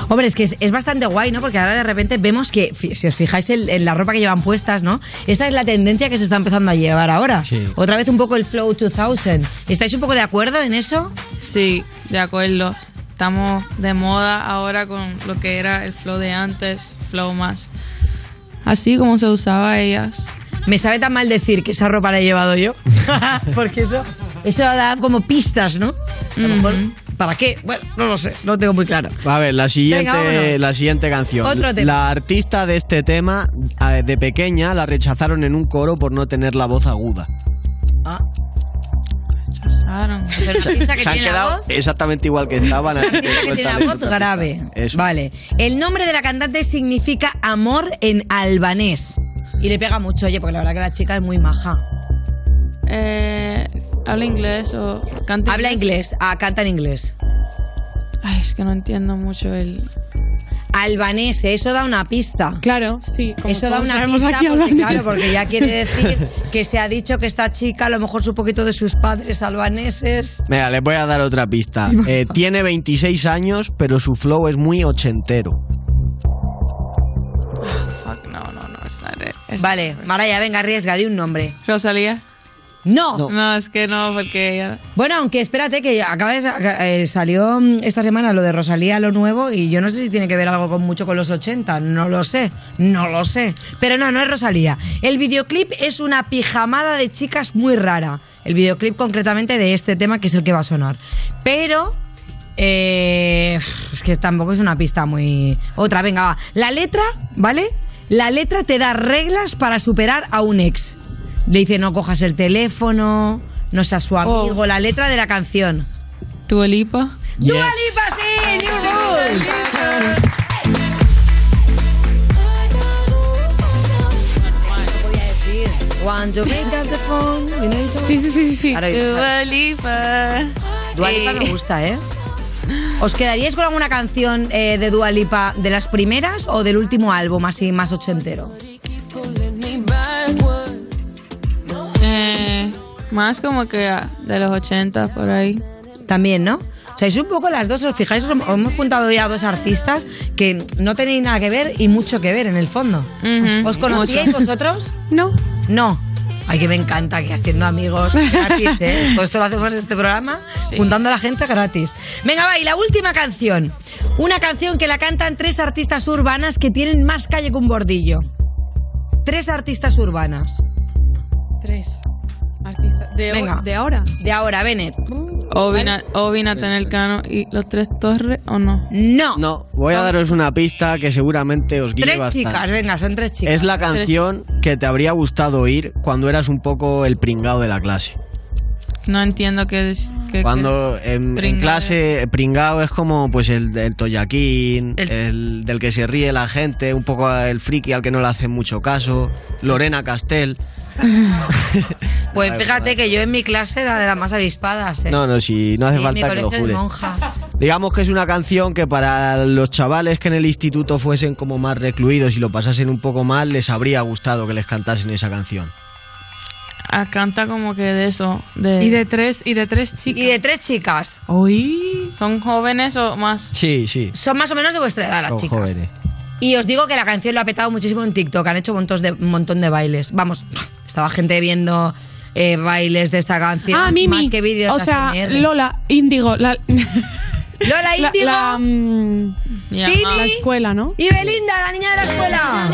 Hombre, es que es, es bastante guay, ¿no? Porque ahora de repente vemos que, si os fijáis en, en la ropa que llevan puestas, ¿no? Esta es la tendencia que se está empezando a llevar ahora. Otra vez un poco el Flow 2000. ¿Estáis un poco de acuerdo en eso? Sí, de acuerdo. Estamos de moda ahora con lo que era el flow de antes, flow más. Así como se usaba ellas. Me sabe tan mal decir que esa ropa la he llevado yo. <laughs> Porque eso, eso da como pistas, ¿no? A lo mejor, ¿Para qué? Bueno, no lo sé, no lo tengo muy claro. A ver, la siguiente, la siguiente canción. Otro tema. La artista de este tema, de pequeña, la rechazaron en un coro por no tener la voz aguda. Ah. Rechazaron. Pero <laughs> que Se han tiene la quedado voz, exactamente igual que estaban. así que que tiene cuéntale la voz grave. Eso. Vale. El nombre de la cantante significa amor en albanés. Y le pega mucho, oye, porque la verdad que la chica es muy maja. Eh, ¿Habla inglés o canta Habla inglés, ah, canta en inglés. Ay, es que no entiendo mucho el... Albanés, eso da una pista. Claro, sí. como Eso da una pista aquí porque, hablando. claro, porque ya quiere <laughs> decir que se ha dicho que esta chica a lo mejor su poquito de sus padres albaneses. Mira, les voy a dar otra pista. <laughs> Eh, tiene 26 años, pero su flow es muy ochentero. Fuck, no, no, no. Es. Es Vale, Maraya, venga, arriesga, di un nombre. ¿Rosalía? No. No, es que no, porque ella... Bueno, aunque espérate que acaba de sa- eh, salió mm, esta semana lo de Rosalía, lo nuevo, y yo no sé si tiene que ver algo con mucho con los 80, no lo sé, no lo sé. Pero no, no es Rosalía. El videoclip es una pijamada de chicas muy rara. El videoclip concretamente de este tema que es el que va a sonar. Pero... eh, es que tampoco es una pista muy... Otra, venga, va. La letra, ¿vale? La letra te da reglas para superar a un ex. Le dice no cojas el teléfono, no seas su amigo. La letra de la canción. ¿Tu Lipa? ¡Dua Lipa, sí! ¡New Rules! Want to pick up the phone. Sí, sí, sí, sí. Dua Lipa. Dua Lipa Eh, me gusta, ¿eh? ¿Os quedaríais con alguna canción eh, de Dua Lipa de las primeras o del último álbum, así más ochentero? Más como que de los 80 por ahí. También, ¿no? O sea, es un poco las dos, os fijáis, os os hemos juntado ya dos artistas que no tenéis nada que ver y mucho que ver en el fondo. ¿Os conocíais mucho. vosotros? <laughs> No. No. Ay, que me encanta que haciendo amigos gratis, ¿eh? Todo <laughs> esto lo hacemos en este programa, juntando a la gente gratis. Venga, va, y la última canción. Una canción que la cantan tres artistas urbanas que tienen más calle que un bordillo. Tres artistas urbanas. Tres. Artistas. De, Venga. de ahora. De ahora, Bennett. Ovina, Ovina Cano y los tres torres, ¿o no? No. No, voy a daros una pista que seguramente os guíe Tres bastante. chicas, venga, son tres chicas. Es la canción que te habría gustado oír cuando eras un poco el pringao de la clase. No entiendo qué es. qué- Cuando en, en Pringao. clase pringao es como pues el del toyaquín, el... del que se ríe la gente, un poco el friki al que no le hacen mucho caso, Lorena Castel. <laughs> Pues fíjate que yo en mi clase era de las más avispadas. ¿eh? No, no, si no hace falta que lo jure. Digamos que es una canción que para los chavales que en el instituto fuesen como más recluidos y lo pasasen un poco mal, les habría gustado que les cantasen esa canción. Ah, canta como que de eso. De... Y de tres, y de tres chicas. Y de tres chicas. Uy. ¿Son jóvenes o más? Sí, sí. Son más o menos de vuestra edad las Son chicas. jóvenes. Y os digo que la canción lo ha petado muchísimo en TikTok. Han hecho montos de, un montón de bailes. Vamos, estaba gente viendo eh, bailes de esta canción. Ah, Mimi. Más que vídeos. O de sea. Lola, Índigo. La, <laughs> Lola la- Índigo. La, mm, Tini. la escuela, ¿no? Y Belinda, la niña de la escuela. Ahora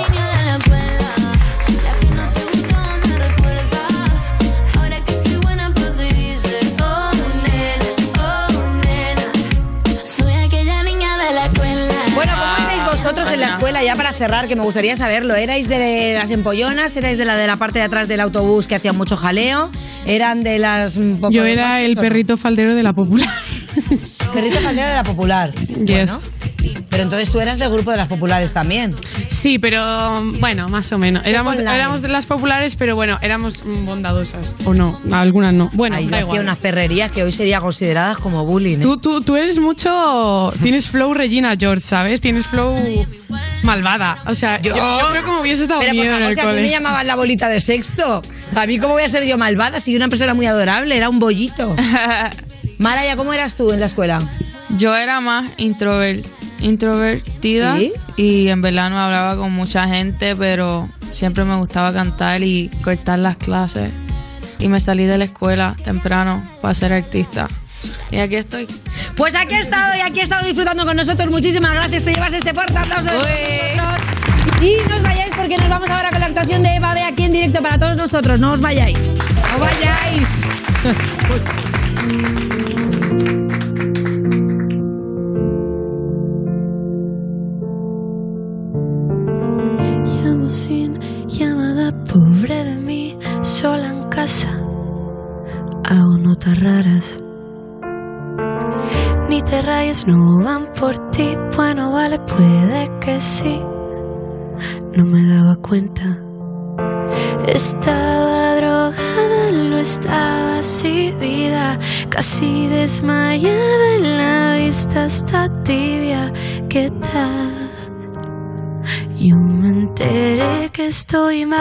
Ya para cerrar, que me gustaría saberlo. ¿Erais de las empollonas? ¿Erais de la de la parte de atrás del autobús que hacía mucho jaleo? ¿Eran de las poco Yo era el perrito faldero de la popular. <laughs> Perrito faldero de la popular. Yes. Bueno. Pero entonces tú eras del grupo de las populares también. Sí, pero bueno, más o menos. Éramos, de las populares, pero bueno, éramos bondadosas. O no, algunas no. Bueno, Ahí yo da hacía igual. unas perrerías que hoy serían consideradas como bullying. ¿eh? Tú, tú, tú eres mucho. Tienes flow Regina George, ¿sabes? Tienes flow malvada. O sea, yo, yo creo que me hubiese dado Pero por miedo en el si a mí me llamaban la bolita de sexto. A mí, ¿cómo voy a ser yo malvada si yo una persona muy adorable? Era un bollito. <laughs> Maraya, ¿cómo eras tú en la escuela? Yo era más introver- introvertida ¿Sí? y en verdad no hablaba con mucha gente, pero siempre me gustaba cantar y cortar las clases. Y me salí de la escuela temprano para ser artista. Y aquí estoy. Pues aquí he estado y aquí he estado disfrutando con nosotros. Muchísimas gracias. Te llevas este fuerte aplauso. Y no os vayáis porque nos vamos ahora con la actuación de Eva B aquí en directo para todos nosotros. No os vayáis. No vayáis. <laughs> Llamo sin llamada, pobre de mí, sola en casa. Hago notas raras. Ni te rayes, no van por ti. Bueno, vale, puede que sí. No me daba cuenta. Estaba drogada, no estaba así vida, casi desmayada en la vista está tibia. ¿Qué tal? Yo me enteré que estoy mal.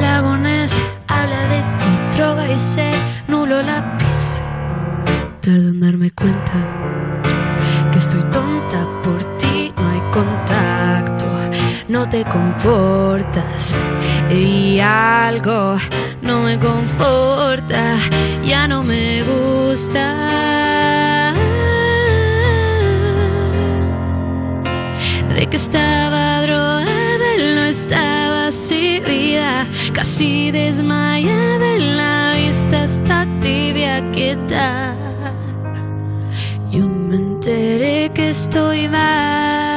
Lagones habla de ti, droga y ser nulo lápiz. Tardo en darme cuenta que estoy tonta por ti, no hay contacto, no te comportas y algo no me conforta, ya no me gusta. Que estaba drogada, no estaba así vida, casi desmayada en la vista está tibia, ¿qué tal? Yo me enteré que estoy mal.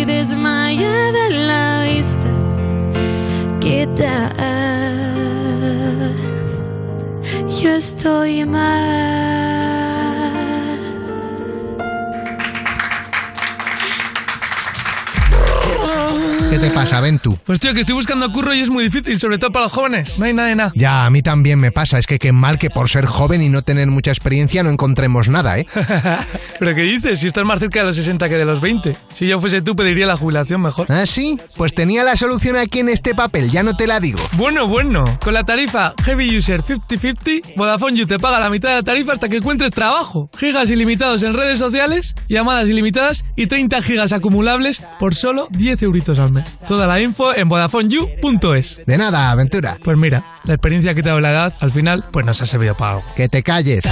Casi desmayada, la vista. ¿Qué tal? Yo estoy mal. Te pasa, Ventu? Pues tío, que estoy buscando curro y es muy difícil, sobre todo para los jóvenes. No hay nada de nada. Ya, a mí también me pasa. Es que qué mal que por ser joven y no tener mucha experiencia no encontremos nada, ¿eh? <laughs> ¿Pero qué dices? Si estás más cerca de los 60 que de los 20. Si yo fuese tú, pediría la jubilación mejor. ¿Ah, sí? Pues tenía la solución aquí en este papel, ya no te la digo. Bueno, bueno. Con la tarifa Heavy User 50-50, Vodafone You te paga la mitad de la tarifa hasta que encuentres trabajo. Gigas ilimitados en redes sociales, llamadas ilimitadas y 30 gigas acumulables por solo 10 euritos al mes. Toda la info en VodafoneYou.es. De nada, aventura. Pues mira, la experiencia que te ha dado la edad, al final, pues nos ha servido para algo. Que te calles.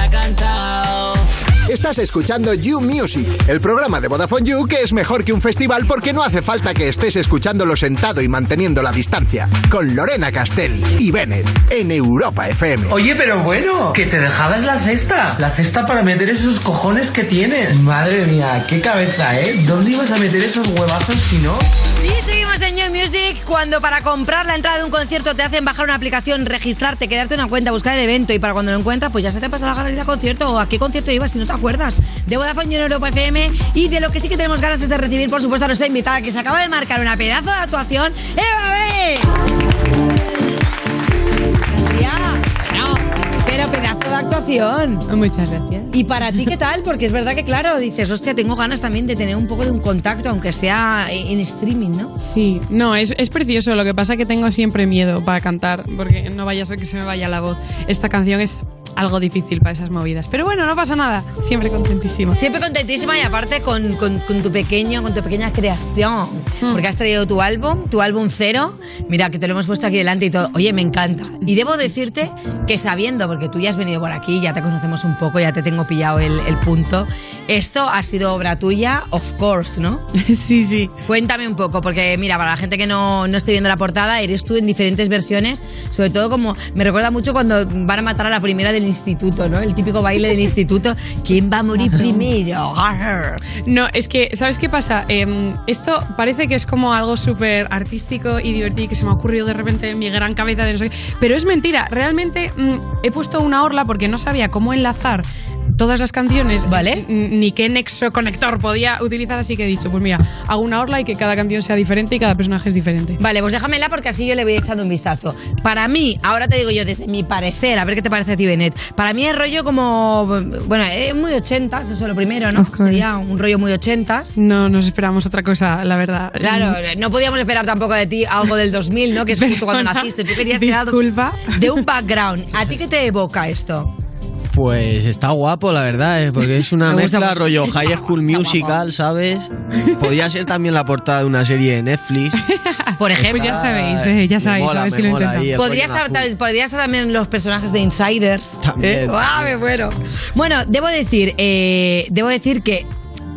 Estás escuchando You Music, el programa de Vodafone You que es mejor que un festival porque no hace falta que estés escuchándolo sentado y manteniendo la distancia. Con Lorena Castell y Bennett en Europa FM. Oye, pero bueno, que te dejabas la cesta. La cesta para meter esos cojones que tienes. Madre mía, qué cabeza, ¿eh? ¿Dónde ibas a meter esos huevazos si no? Y seguimos en New Music. Cuando para comprar la entrada de un concierto te hacen bajar una aplicación, registrarte, quedarte una cuenta, buscar el evento y para cuando lo encuentras pues ya se te pasa la gana de ir al concierto. O a qué concierto ibas si no te acuerdas. De Vodafone en Europa FM y de lo que sí que tenemos ganas es de recibir por supuesto a nuestra invitada que se acaba de marcar una pedazo de actuación, Eva B. Ya, bueno, pero pedazo de actuación. Muchas gracias. ¿Y para ti qué tal? Porque es verdad que, claro, dices, hostia, tengo ganas también de tener un poco de un contacto, aunque sea en streaming, ¿no? Sí, no, es, es precioso. Lo que pasa es que tengo siempre miedo para cantar, porque no vaya a ser que se me vaya la voz. Esta canción es algo difícil para esas movidas. Pero bueno, no pasa nada. Siempre contentísima. Siempre contentísima y aparte con, con- con tu pequeño, con tu pequeña creación. Hmm. Porque has traído tu álbum, tu álbum cero. Mira, que te lo hemos puesto aquí delante y todo. Oye, me encanta. Y debo decirte que sabiendo, porque tú ya has venido por aquí, ya te conocemos un poco, ya te tengo pillado el, el punto. Esto ha sido obra tuya, of course, ¿no? <laughs> Sí, sí. Cuéntame un poco, porque mira, para la gente que no, no esté viendo la portada, eres tú en diferentes versiones, sobre todo como me recuerda mucho cuando van a matar a la primera del instituto, ¿no? El típico baile del instituto. ¿Quién va a morir primero? No, es que, ¿sabes qué pasa? Em, esto parece que es como algo súper artístico y divertido que se me ha ocurrido de repente en mi gran cabeza de no sé qué, Pero es mentira. Realmente mm, he puesto una orla porque no sabía cómo enlazar todas las canciones, ¿vale? Ni qué nexo conector podía utilizar, así que he dicho, pues mira, hago una orla y que cada canción sea diferente y cada personaje es diferente. Vale, pues déjamela porque así yo le voy echando un vistazo. Para mí, ahora te digo yo desde mi parecer, a ver qué te parece a ti, Benet. Para mí es rollo como. Bueno, es muy ochentas, eso es lo primero, ¿no? Sería un rollo muy ochentas. No, nos esperamos otra cosa, la verdad. Claro, no podíamos esperar tampoco de ti algo del 2000, ¿no? Que es justo cuando naciste. Tú querías disculpa. de un background. ¿A ti qué te evoca esto? Pues está guapo, la verdad, ¿eh? porque es una <laughs> Me gusta mezcla mucho. rollo <laughs> High School Musical, ¿sabes? Podría ser también la portada de una serie de Netflix. <laughs> Por ejemplo. Pues ya sabéis, eh, ya sabéis, mola, a ver me si lo mola intentamos. ahí el Podría rollo estar, azul. también- podría estar también los personajes de Insiders. También, ¿Eh? ¡Ah, me muero! Bueno, debo decir, eh, debo decir que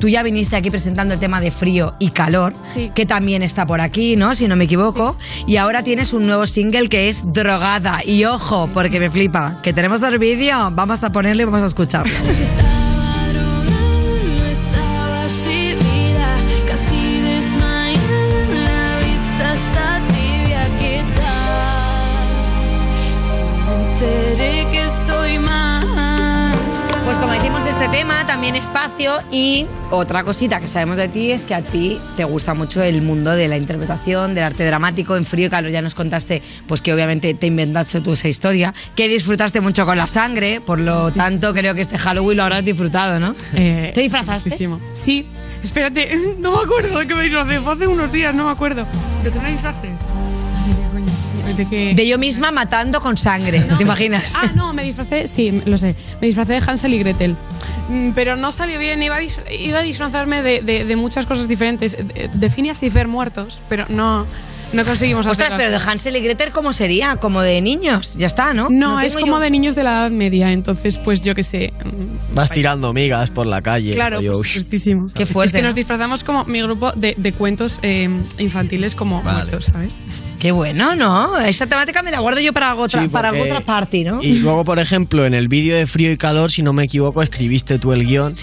tú ya viniste aquí presentando el tema de frío y calor, que también está por aquí, ¿no? Si no me equivoco. Y ahora tienes un nuevo single que es Drogada. Y ojo, porque me flipa, que tenemos el vídeo, vamos a ponerle y vamos a escucharlo. <laughs> Pues como decimos de este tema, también espacio y otra cosita que sabemos de ti es que a ti te gusta mucho el mundo de la interpretación, del arte dramático, en frío y calor. Ya nos contaste pues que obviamente te inventaste tú esa historia, que disfrutaste mucho con la sangre, por lo tanto creo que este Halloween lo habrás disfrutado, ¿no? Eh, ¿Te disfrazaste? Sí. Espérate, <laughs> no me acuerdo de qué me disfracé. Fue hace unos días, no me acuerdo. ¿De qué me disfracé? De que... De yo misma matando con sangre, ¿te imaginas? Ah, no, me disfracé, sí, lo sé. Me disfracé de Hansel y Gretel. Mm, Pero no salió bien, iba a, dis- iba a disfrazarme de, de- de muchas cosas diferentes. De, de Phineas y Fer muertos, pero no, no conseguimos Ostras, hacerlas. pero de Hansel y Gretel, ¿cómo sería? Como de niños, ya está, ¿no? No, es como yo- de niños de la Edad Media, entonces pues yo qué sé. mm, Vas tirando migas por la calle. Claro, rollo, por supuestísimo. Qué fuerte, Es que ¿no? nos disfrazamos como mi grupo de, de cuentos eh, infantiles como muertos, ¿sabes? Qué bueno, ¿no? Esta temática me la guardo yo para algo otra, Sí, para otra party, ¿no? Y luego, por ejemplo, en el vídeo de Frío y Calor, si no me equivoco, escribiste tú el guion.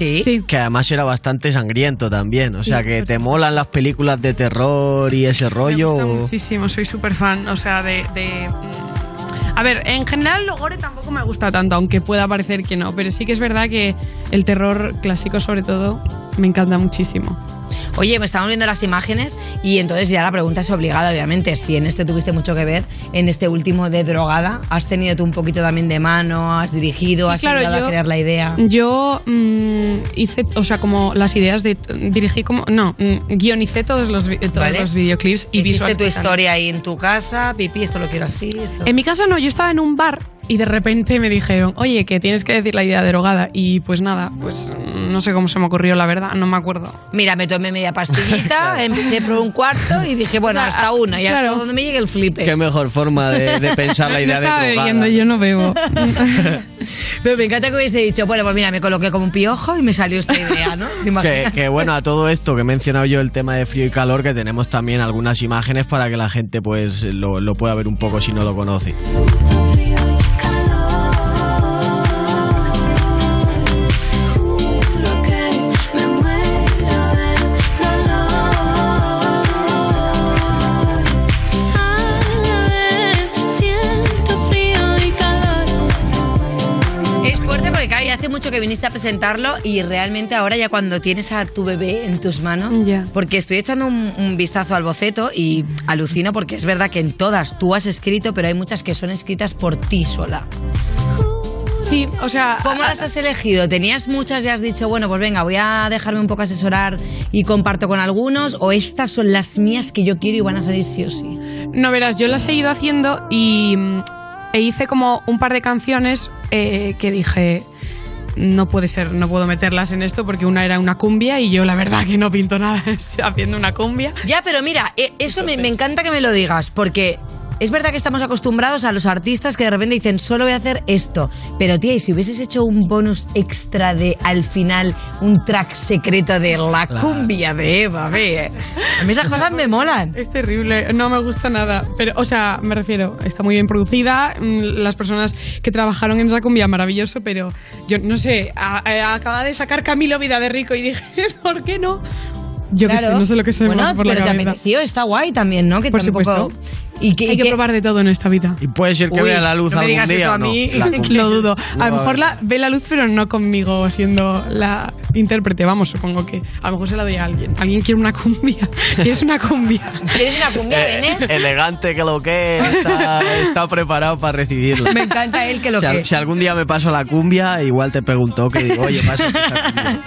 Que además era bastante sangriento también. O sea, que te molan las películas de terror y ese rollo. Me gusta o- muchísimo, soy súper fan, o sea, de... de, mm, a ver, en general lo gore tampoco me gusta tanto, aunque pueda parecer que no, pero sí que es verdad que el terror clásico sobre todo me encanta muchísimo. Oye, me estamos viendo las imágenes y entonces ya la pregunta es obligada, obviamente. Si en este tuviste mucho que ver, en este último de drogada, ¿has tenido tú un poquito también de mano? ¿Has dirigido? Sí, ¿Has claro, ayudado yo- a crear la idea? Yo mm, hice, o sea, como las ideas de dirigí como, no, mm, guionicé todos los, todos Vale. los videoclips y visuales. tu historia ahí en tu casa, pipi, esto lo quiero así, esto... En mi casa no, yo estaba en un bar y de repente me dijeron, oye, que tienes que decir la idea de drogada. Y pues nada, pues no sé cómo se me ocurrió, la verdad, no me acuerdo. Mira, me tomé media pastillita, <laughs> empecé por un cuarto y dije, bueno, hasta una, y claro. hasta donde me llegue el flipe. Qué mejor forma de, de pensar <laughs> la idea de estaba drogada. bebiendo, yo no bebo. <laughs> Pero me encanta que hubiese dicho, bueno, pues mira, me coloqué como un piojo y me salió esta idea, ¿no? ¿Te Que, imaginas? que bueno, a todo esto que he mencionado yo, el tema de frío y calor, que tenemos también algunas imágenes para que la gente pues lo, lo pueda ver un poco si no lo conoce. Juro hace mucho que viniste a presentarlo y realmente ahora ya cuando tienes a tu bebé en tus manos, porque estoy echando un, un vistazo al boceto y alucino porque es verdad que en todas tú has escrito, pero hay muchas que son escritas por ti sola. Sí, o sea... ¿Cómo las has elegido? ¿Tenías muchas y has dicho, bueno, pues venga, voy a dejarme un poco asesorar y comparto con algunos? ¿O estas son las mías que yo quiero y van a salir sí o sí? No verás, yo las he ido haciendo y mm, e hice como un par de canciones eh, que dije no puede ser, no puedo meterlas en esto porque una era una cumbia y yo la verdad que no pinto nada <laughs> haciendo una cumbia. Ya, pero mira, eh, eso me, me encanta que me lo digas, porque es verdad que estamos acostumbrados a los artistas que de repente dicen, solo voy a hacer esto. Pero tía, y si hubieses hecho un bonus extra de al final un track secreto de la cumbia de Eva, ve. A mí esas <laughs> cosas me molan. Es terrible, no me gusta nada. Pero, o sea, me refiero, está muy bien producida, mm, las personas que trabajaron en esa cumbia, maravilloso, pero yo no sé, a- a- acababa de sacar Camilo Vida de Rico y dije, <laughs> ¿por qué no? Yo qué sé, Claro. no sé lo que se me Bueno, por la pero te cabeza. apeteció, está guay también, ¿no? Que Por tampoco... supuesto. Y que, Hay y que que- probar de todo en esta vida. Y puede ser que Uy, vea la luz no me algún digas día eso a no. mí. <laughs> Cumbia. Lo dudo. A lo No, mejor la, ve la luz, pero no conmigo siendo la intérprete. Vamos, supongo que a lo mejor se la doy a alguien. Alguien quiere una cumbia. <laughs> ¿Quieres una cumbia? ¿Quieres una cumbia, Eh, elegante que lo que es, está, está preparado para recibirla. Me encanta él que lo si, que... si algún día me paso la cumbia, igual te pregunto que digo, oye, pasa <laughs>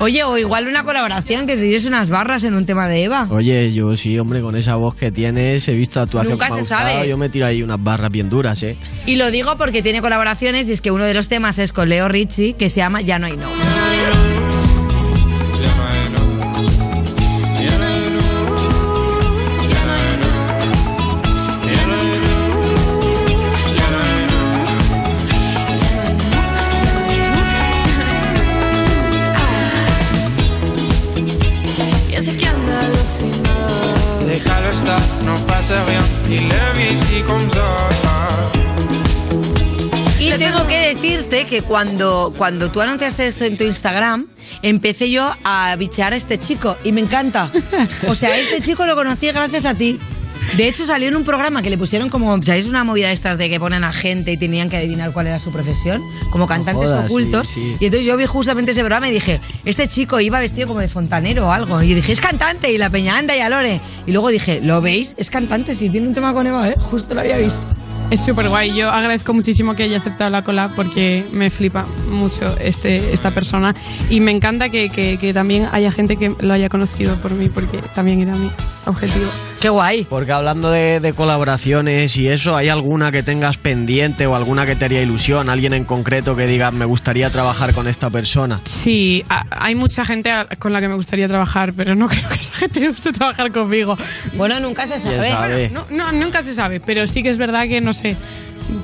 Oye, o igual una colaboración, que te tires unas barras en un tema de Eva. Oye, yo sí, hombre, con esa voz que tienes, he visto actuación Nunca se gustado, sabe. yo me tiro ahí unas barras bien duras, ¿eh? Y lo digo porque tiene colaboraciones y es que uno de los temas es con Leo Richie, que se llama Ya no hay no. Y tengo que decirte que cuando, cuando tú anunciaste esto en tu Instagram, empecé yo a bichear a este chico y me encanta. O sea, este chico lo conocí gracias a ti. De hecho, salió en un programa que le pusieron como, ¿sabéis? Una movida de estas de que ponen a gente y tenían que adivinar cuál era su profesión, como cantantes jodas, ocultos. sí, sí. Y entonces yo vi justamente ese programa y dije, este chico iba vestido como de fontanero o algo. Y dije, es cantante. Y la peña anda y alore. Y luego dije, ¿lo veis? Es cantante, sí, tiene un tema con Eva, ¿eh? Justo lo había visto. Es súper guay. Yo agradezco muchísimo que haya aceptado la cola porque me flipa mucho este, esta persona y me encanta que, que- que también haya gente que lo haya conocido por mí porque también era mi objetivo. ¡Qué guay! Porque hablando de, de colaboraciones y eso, ¿hay alguna que tengas pendiente o alguna que te haría ilusión? ¿Alguien en concreto que diga, me gustaría trabajar con esta persona? Sí, a- hay mucha gente con la que me gustaría trabajar, pero no <laughs> creo que esa gente le guste trabajar conmigo. Bueno, nunca se sabe. sabe? No, no, nunca se sabe, pero sí que es verdad que, no sé,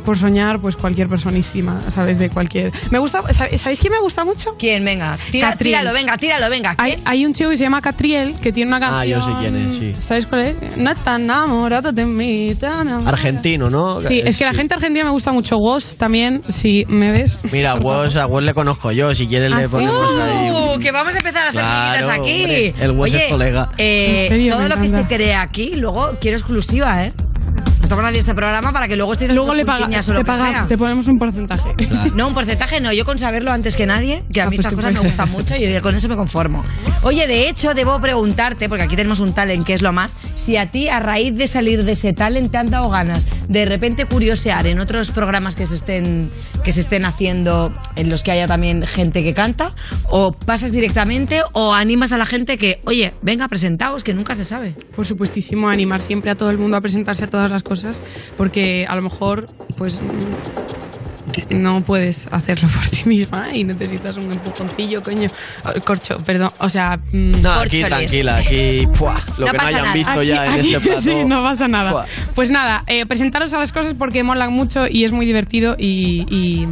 por soñar, pues cualquier personísima, ¿sabes? De cualquier... Me gusta, ¿sabe- ¿sabéis quién me gusta mucho? ¿Quién? Venga, tira- tíralo, venga, tíralo, venga. Hay, hay un chico que se llama Catriel que tiene una canción... Ah, yo sé quién es, sí. ¿Sabes cuál es? No tan enamorado de mí, tan enamorado. Argentino, ¿no? Sí, es que la gente argentina me gusta mucho. Woz también, si me ves. Mira, Woz, a Woz le conozco yo, si quieres ¿Ah, le sí? ponemos ahí... Uh, que vamos a empezar a hacer Claro, aquí. hombre, el Woz es colega. eh, todo lo que se crea aquí, luego quiero exclusiva, ¿eh? Este programa para que luego estéis Luego le, paga, pulpiñas o lo te, que paga- sea. te ponemos un porcentaje. No, un porcentaje no, yo con saberlo antes que nadie, que a Ah, mí pues estas cosas pues. me gustan mucho y yo con eso me conformo. Oye, de hecho, debo preguntarte, porque aquí tenemos un talent que es lo más, si a ti, a raíz de salir de ese talent, te han dado ganas de repente curiosear en otros programas que se estén, que se estén haciendo, en los que haya también gente que canta, o pasas directamente o animas a la gente que, oye, venga, presentaos, que nunca se sabe. Por supuestísimo, animar siempre a todo el mundo a presentarse a todas las cosas, porque a lo mejor, pues. No puedes hacerlo <laughs> por ti misma y necesitas un empujoncillo, coño. Corcho, perdón. O sea. mm, No, aquí tranquila, aquí... ¡pua! Lo No que no hayan nada. visto ya Aquí- en este <laughs> plato... Sí, no pasa nada. Pues nada, eh, presentaros a las cosas porque molan mucho y es muy divertido y. y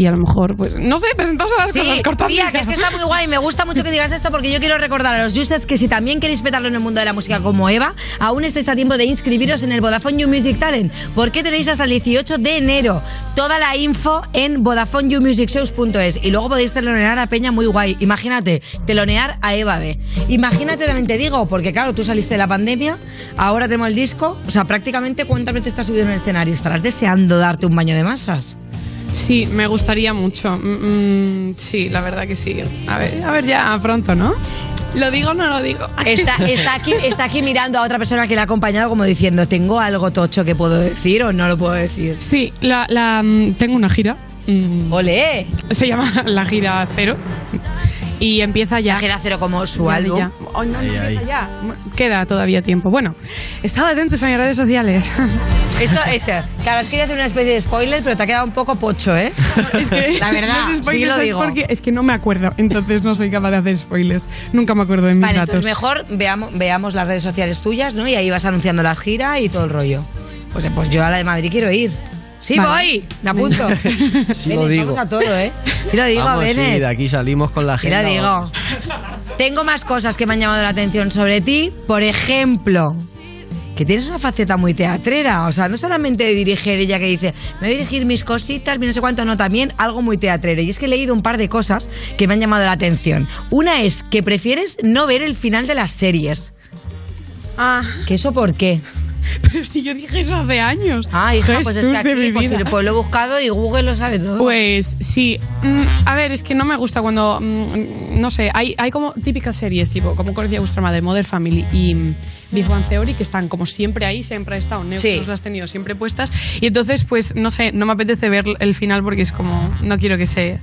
y a lo mejor, pues, no sé, presentaos a las Sí, cosas, cortadme. tía, que es que está muy guay. Me gusta mucho que digas esto porque yo quiero recordar a los users que si también queréis petarlo en el mundo de la música como Eva, aún estáis a tiempo de inscribiros en el Vodafone You Music Talent. porque tenéis hasta el 18 de enero? Toda la info en VodafoneYouMusicShows.es y luego podéis telonear a Peña muy guay. Imagínate, telonear a Eva B. Imagínate, también te digo, porque claro, tú saliste de la pandemia, ahora tenemos el disco, o sea, prácticamente cuántas veces estás subido en el escenario. ¿Estarás deseando darte un baño de masas? Sí, me gustaría mucho. Mm, mm, sí, la verdad que sí. A ver, a ver ya pronto, ¿no? ¿Lo digo o no lo digo? <laughs> Está, está, aquí, está aquí mirando a otra persona que le ha acompañado como diciendo, ¿tengo algo tocho que puedo decir o no lo puedo decir? Sí, la, la, mm, tengo una gira. Mm, ¡Olé! Se llama La Gira Cero. Y empieza ya. La gira cero como su Ya, álbum. ya. Oh, no, no Ahí, empieza ahí. ya. Queda todavía tiempo. Bueno, estad atentos a mis redes sociales. <laughs> Esto es, claro, es que quería hacer una especie de spoiler, pero te ha quedado un poco pocho, ¿eh? Es que <laughs> La verdad, sí lo ¿sabes digo. Es que no me acuerdo, entonces no soy capaz de hacer spoilers. Nunca me acuerdo de mis Vale, datos. entonces mejor veamos, veamos las redes sociales tuyas, ¿no? Y ahí vas anunciando la gira y todo el rollo. Pues, pues yo a la de Madrid quiero ir. Sí, Vale. voy, me apunto. <laughs> Sí lo digo. Vamos a todo, ¿eh? Sí lo digo, Vamos, sí, de aquí salimos con la Sí agenda. lo digo. vamos. Tengo más cosas que me han llamado la atención sobre ti. Por ejemplo, que tienes una faceta muy teatrera. O sea, no solamente de dirigir ella que dice, me voy a dirigir mis cositas, no sé cuánto, no, también algo muy teatrero. Y es que he leído un par de cosas que me han llamado la atención. Una es que prefieres no ver el final de las series. Ah, ¿Que eso por qué? <laughs> pero si yo dije eso hace años. Ah, hija, pues es que aquí pues, vida. pues lo he buscado y Google lo sabe todo. Pues sí, Mm, a ver, es que no me gusta cuando, mm, no sé, hay, hay como típicas series, tipo, como conocía vuestra madre, Mother Family y mm, Big Bang Theory, que están como siempre ahí, siempre ha estado, Neos Sí. las has tenido siempre puestas, y entonces, pues, no sé, no me apetece ver el final porque es como, no quiero que se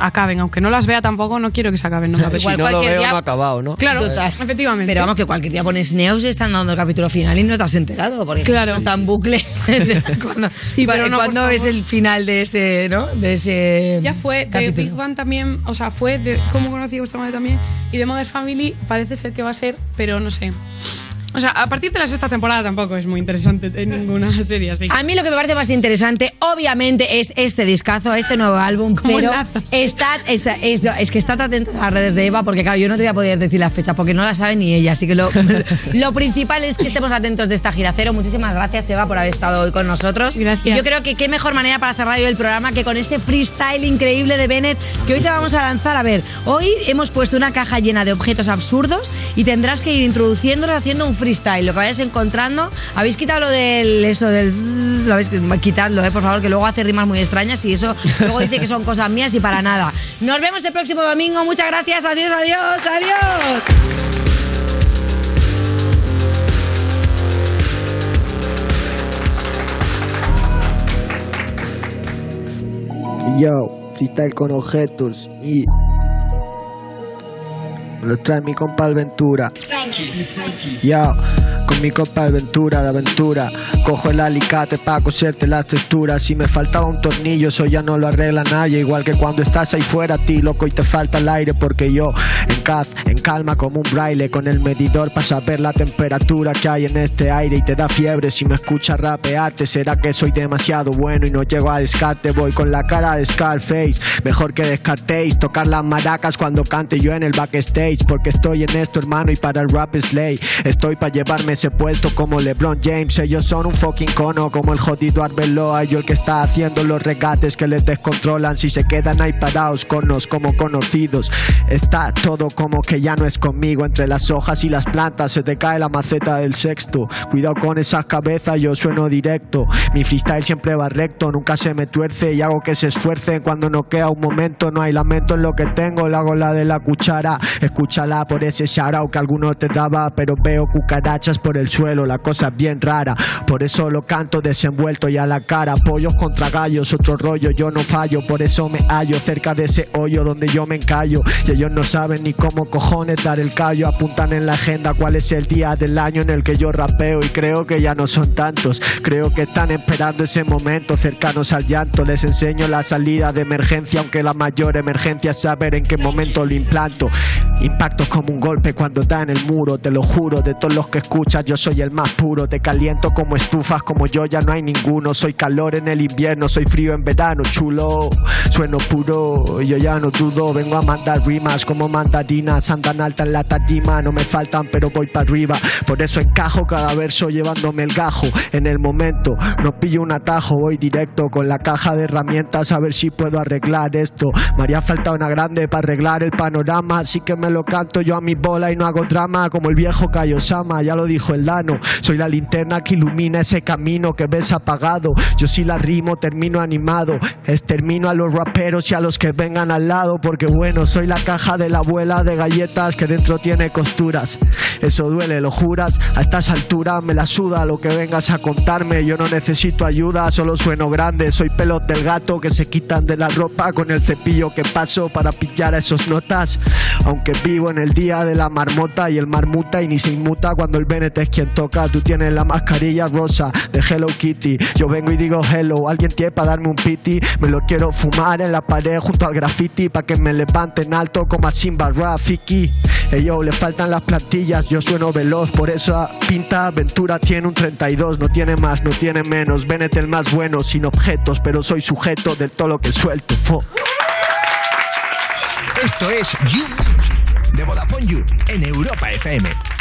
acaben, aunque no las vea tampoco, no quiero que se acaben. No <laughs> me apetece. si no lo veo, día- no ha acabado, ¿no? Claro, Total. efectivamente. Pero vamos, que cualquier día pones Neos y están dando el capítulo final y no te has enterado, porque Claro. está en bucle. <laughs> cuando Sí, pero no, cuando favor. el final de ese, ¿no? De ese Ya fue de capítulo. Big Bang también, o sea, fue de cómo conocí a vuestra madre también, y de Mother Family parece ser que va a ser, pero no sé. O sea, a partir de la sexta temporada tampoco es muy interesante en ninguna <laughs> serie así. A mí lo que me parece más interesante, obviamente, es este discazo, este nuevo álbum, <laughs> ¿Cómo pero estad, es, es- que estad atentos a las redes de Eva, porque claro, yo no te voy a poder decir la fecha, porque no la sabe ni ella, así que lo, <laughs> lo principal es que estemos atentos de esta gira cero. Muchísimas gracias, Eva, por haber estado hoy con nosotros. Gracias. Yo creo que qué mejor manera para cerrar hoy el programa que con este freestyle increíble de Bennett, que hoy te vamos a lanzar. A ver, hoy hemos puesto una caja llena de objetos absurdos y tendrás que ir introduciéndolos haciendo un freestyle, lo que vayas encontrando. Habéis quitado lo del eso del lo habéis quitadlo, eh, por favor, que luego hace rimas muy extrañas y eso luego dice que son cosas mías y para nada. Nos vemos el próximo domingo. Muchas gracias. Adiós, adiós, adiós. Yo, freestyle con objetos y. Lo trae mi compa Alventura. Yo, con mi compa Alventura de aventura. Cojo el alicate para coserte las texturas. Si me faltaba un tornillo, eso ya no lo arregla nadie. Igual que cuando estás ahí fuera, a ti loco, y te falta el aire. Porque yo, en caz, en calma, como un braille, con el medidor para saber la temperatura que hay en este aire. Y te da fiebre si me escuchas rapearte. Será que soy demasiado bueno y no llego a descarte. Voy con la cara de Scarface. Mejor que descartéis tocar las maracas cuando cante yo en el backstage. Porque estoy en esto, hermano, y para el rap es ley. Estoy para llevarme ese puesto como LeBron James. Ellos son un fucking cono como el jodido Arbeloa. Yo el que está haciendo los regates que les descontrolan. Si se quedan ahí parados, conos como conocidos. Está todo como que ya no es conmigo. Entre las hojas y las plantas se te cae la maceta del sexto. Cuidado con esas cabezas, yo sueno directo. Mi freestyle siempre va recto, nunca se me tuerce y hago que se esfuercen. Cuando no queda un momento, no hay lamento en lo que tengo. Le hago la de la cuchara. Escúchala por ese shout que alguno te daba. Pero veo cucarachas por el suelo, la cosa es bien rara. Por eso lo canto desenvuelto y a la cara. Pollos contra gallos, otro rollo, yo no fallo. Por eso me hallo cerca de ese hoyo donde yo me encallo. Y ellos no saben ni cómo cojones dar el callo. Apuntan en la agenda cuál es el día del año en el que yo rapeo. Y creo que ya no son tantos. Creo que están esperando ese momento cercanos al llanto. Les enseño la salida de emergencia, aunque la mayor emergencia es saber en qué momento lo implanto. Impacto como un golpe cuando da en el muro, te lo juro. De todos los que escuchas, yo soy el más puro. Te caliento como estufas, como yo ya no hay ninguno. Soy calor en el invierno, soy frío en verano, chulo. Sueno puro, yo ya no dudo. Vengo a mandar rimas como mandarinas. Andan alta en la tarima, no me faltan, pero voy para arriba. Por eso encajo cada verso llevándome el gajo. En el momento, no pillo un atajo, voy directo con la caja de herramientas a ver si puedo arreglar esto. Me haría falta una grande para arreglar el panorama, así que me lo canto yo a mi bola y no hago drama como el viejo Kaiosama, ya lo dijo el Dano. Soy la linterna que ilumina ese camino que ves apagado. Yo sí la rimo, termino animado. Extermino a los raperos y a los que vengan al lado, porque bueno, soy la caja de la abuela de galletas que dentro tiene costuras. Eso duele, lo juras. A estas alturas me la suda lo que vengas a contarme. Yo no necesito ayuda, solo sueno grande. Soy pelos del gato que se quitan de la ropa con el cepillo que paso para pillar esos notas. Aunque vivo en el día de la marmota y el marmuta y ni se inmuta cuando el Bennett es quien toca. Tú tienes la mascarilla rosa de Hello Kitty. Yo vengo y digo hello, alguien tiene para darme un piti. Me lo quiero fumar en la pared junto al graffiti para que me levanten alto como a Simba Rafiki. Ellos le faltan las plantillas, yo sueno veloz, por eso pinta aventura tiene un 32, no tiene más, no tiene menos. Bennett el más bueno, sin objetos, pero soy sujeto del todo lo que suelto. Esto es You de Vodafone You en Europa FM.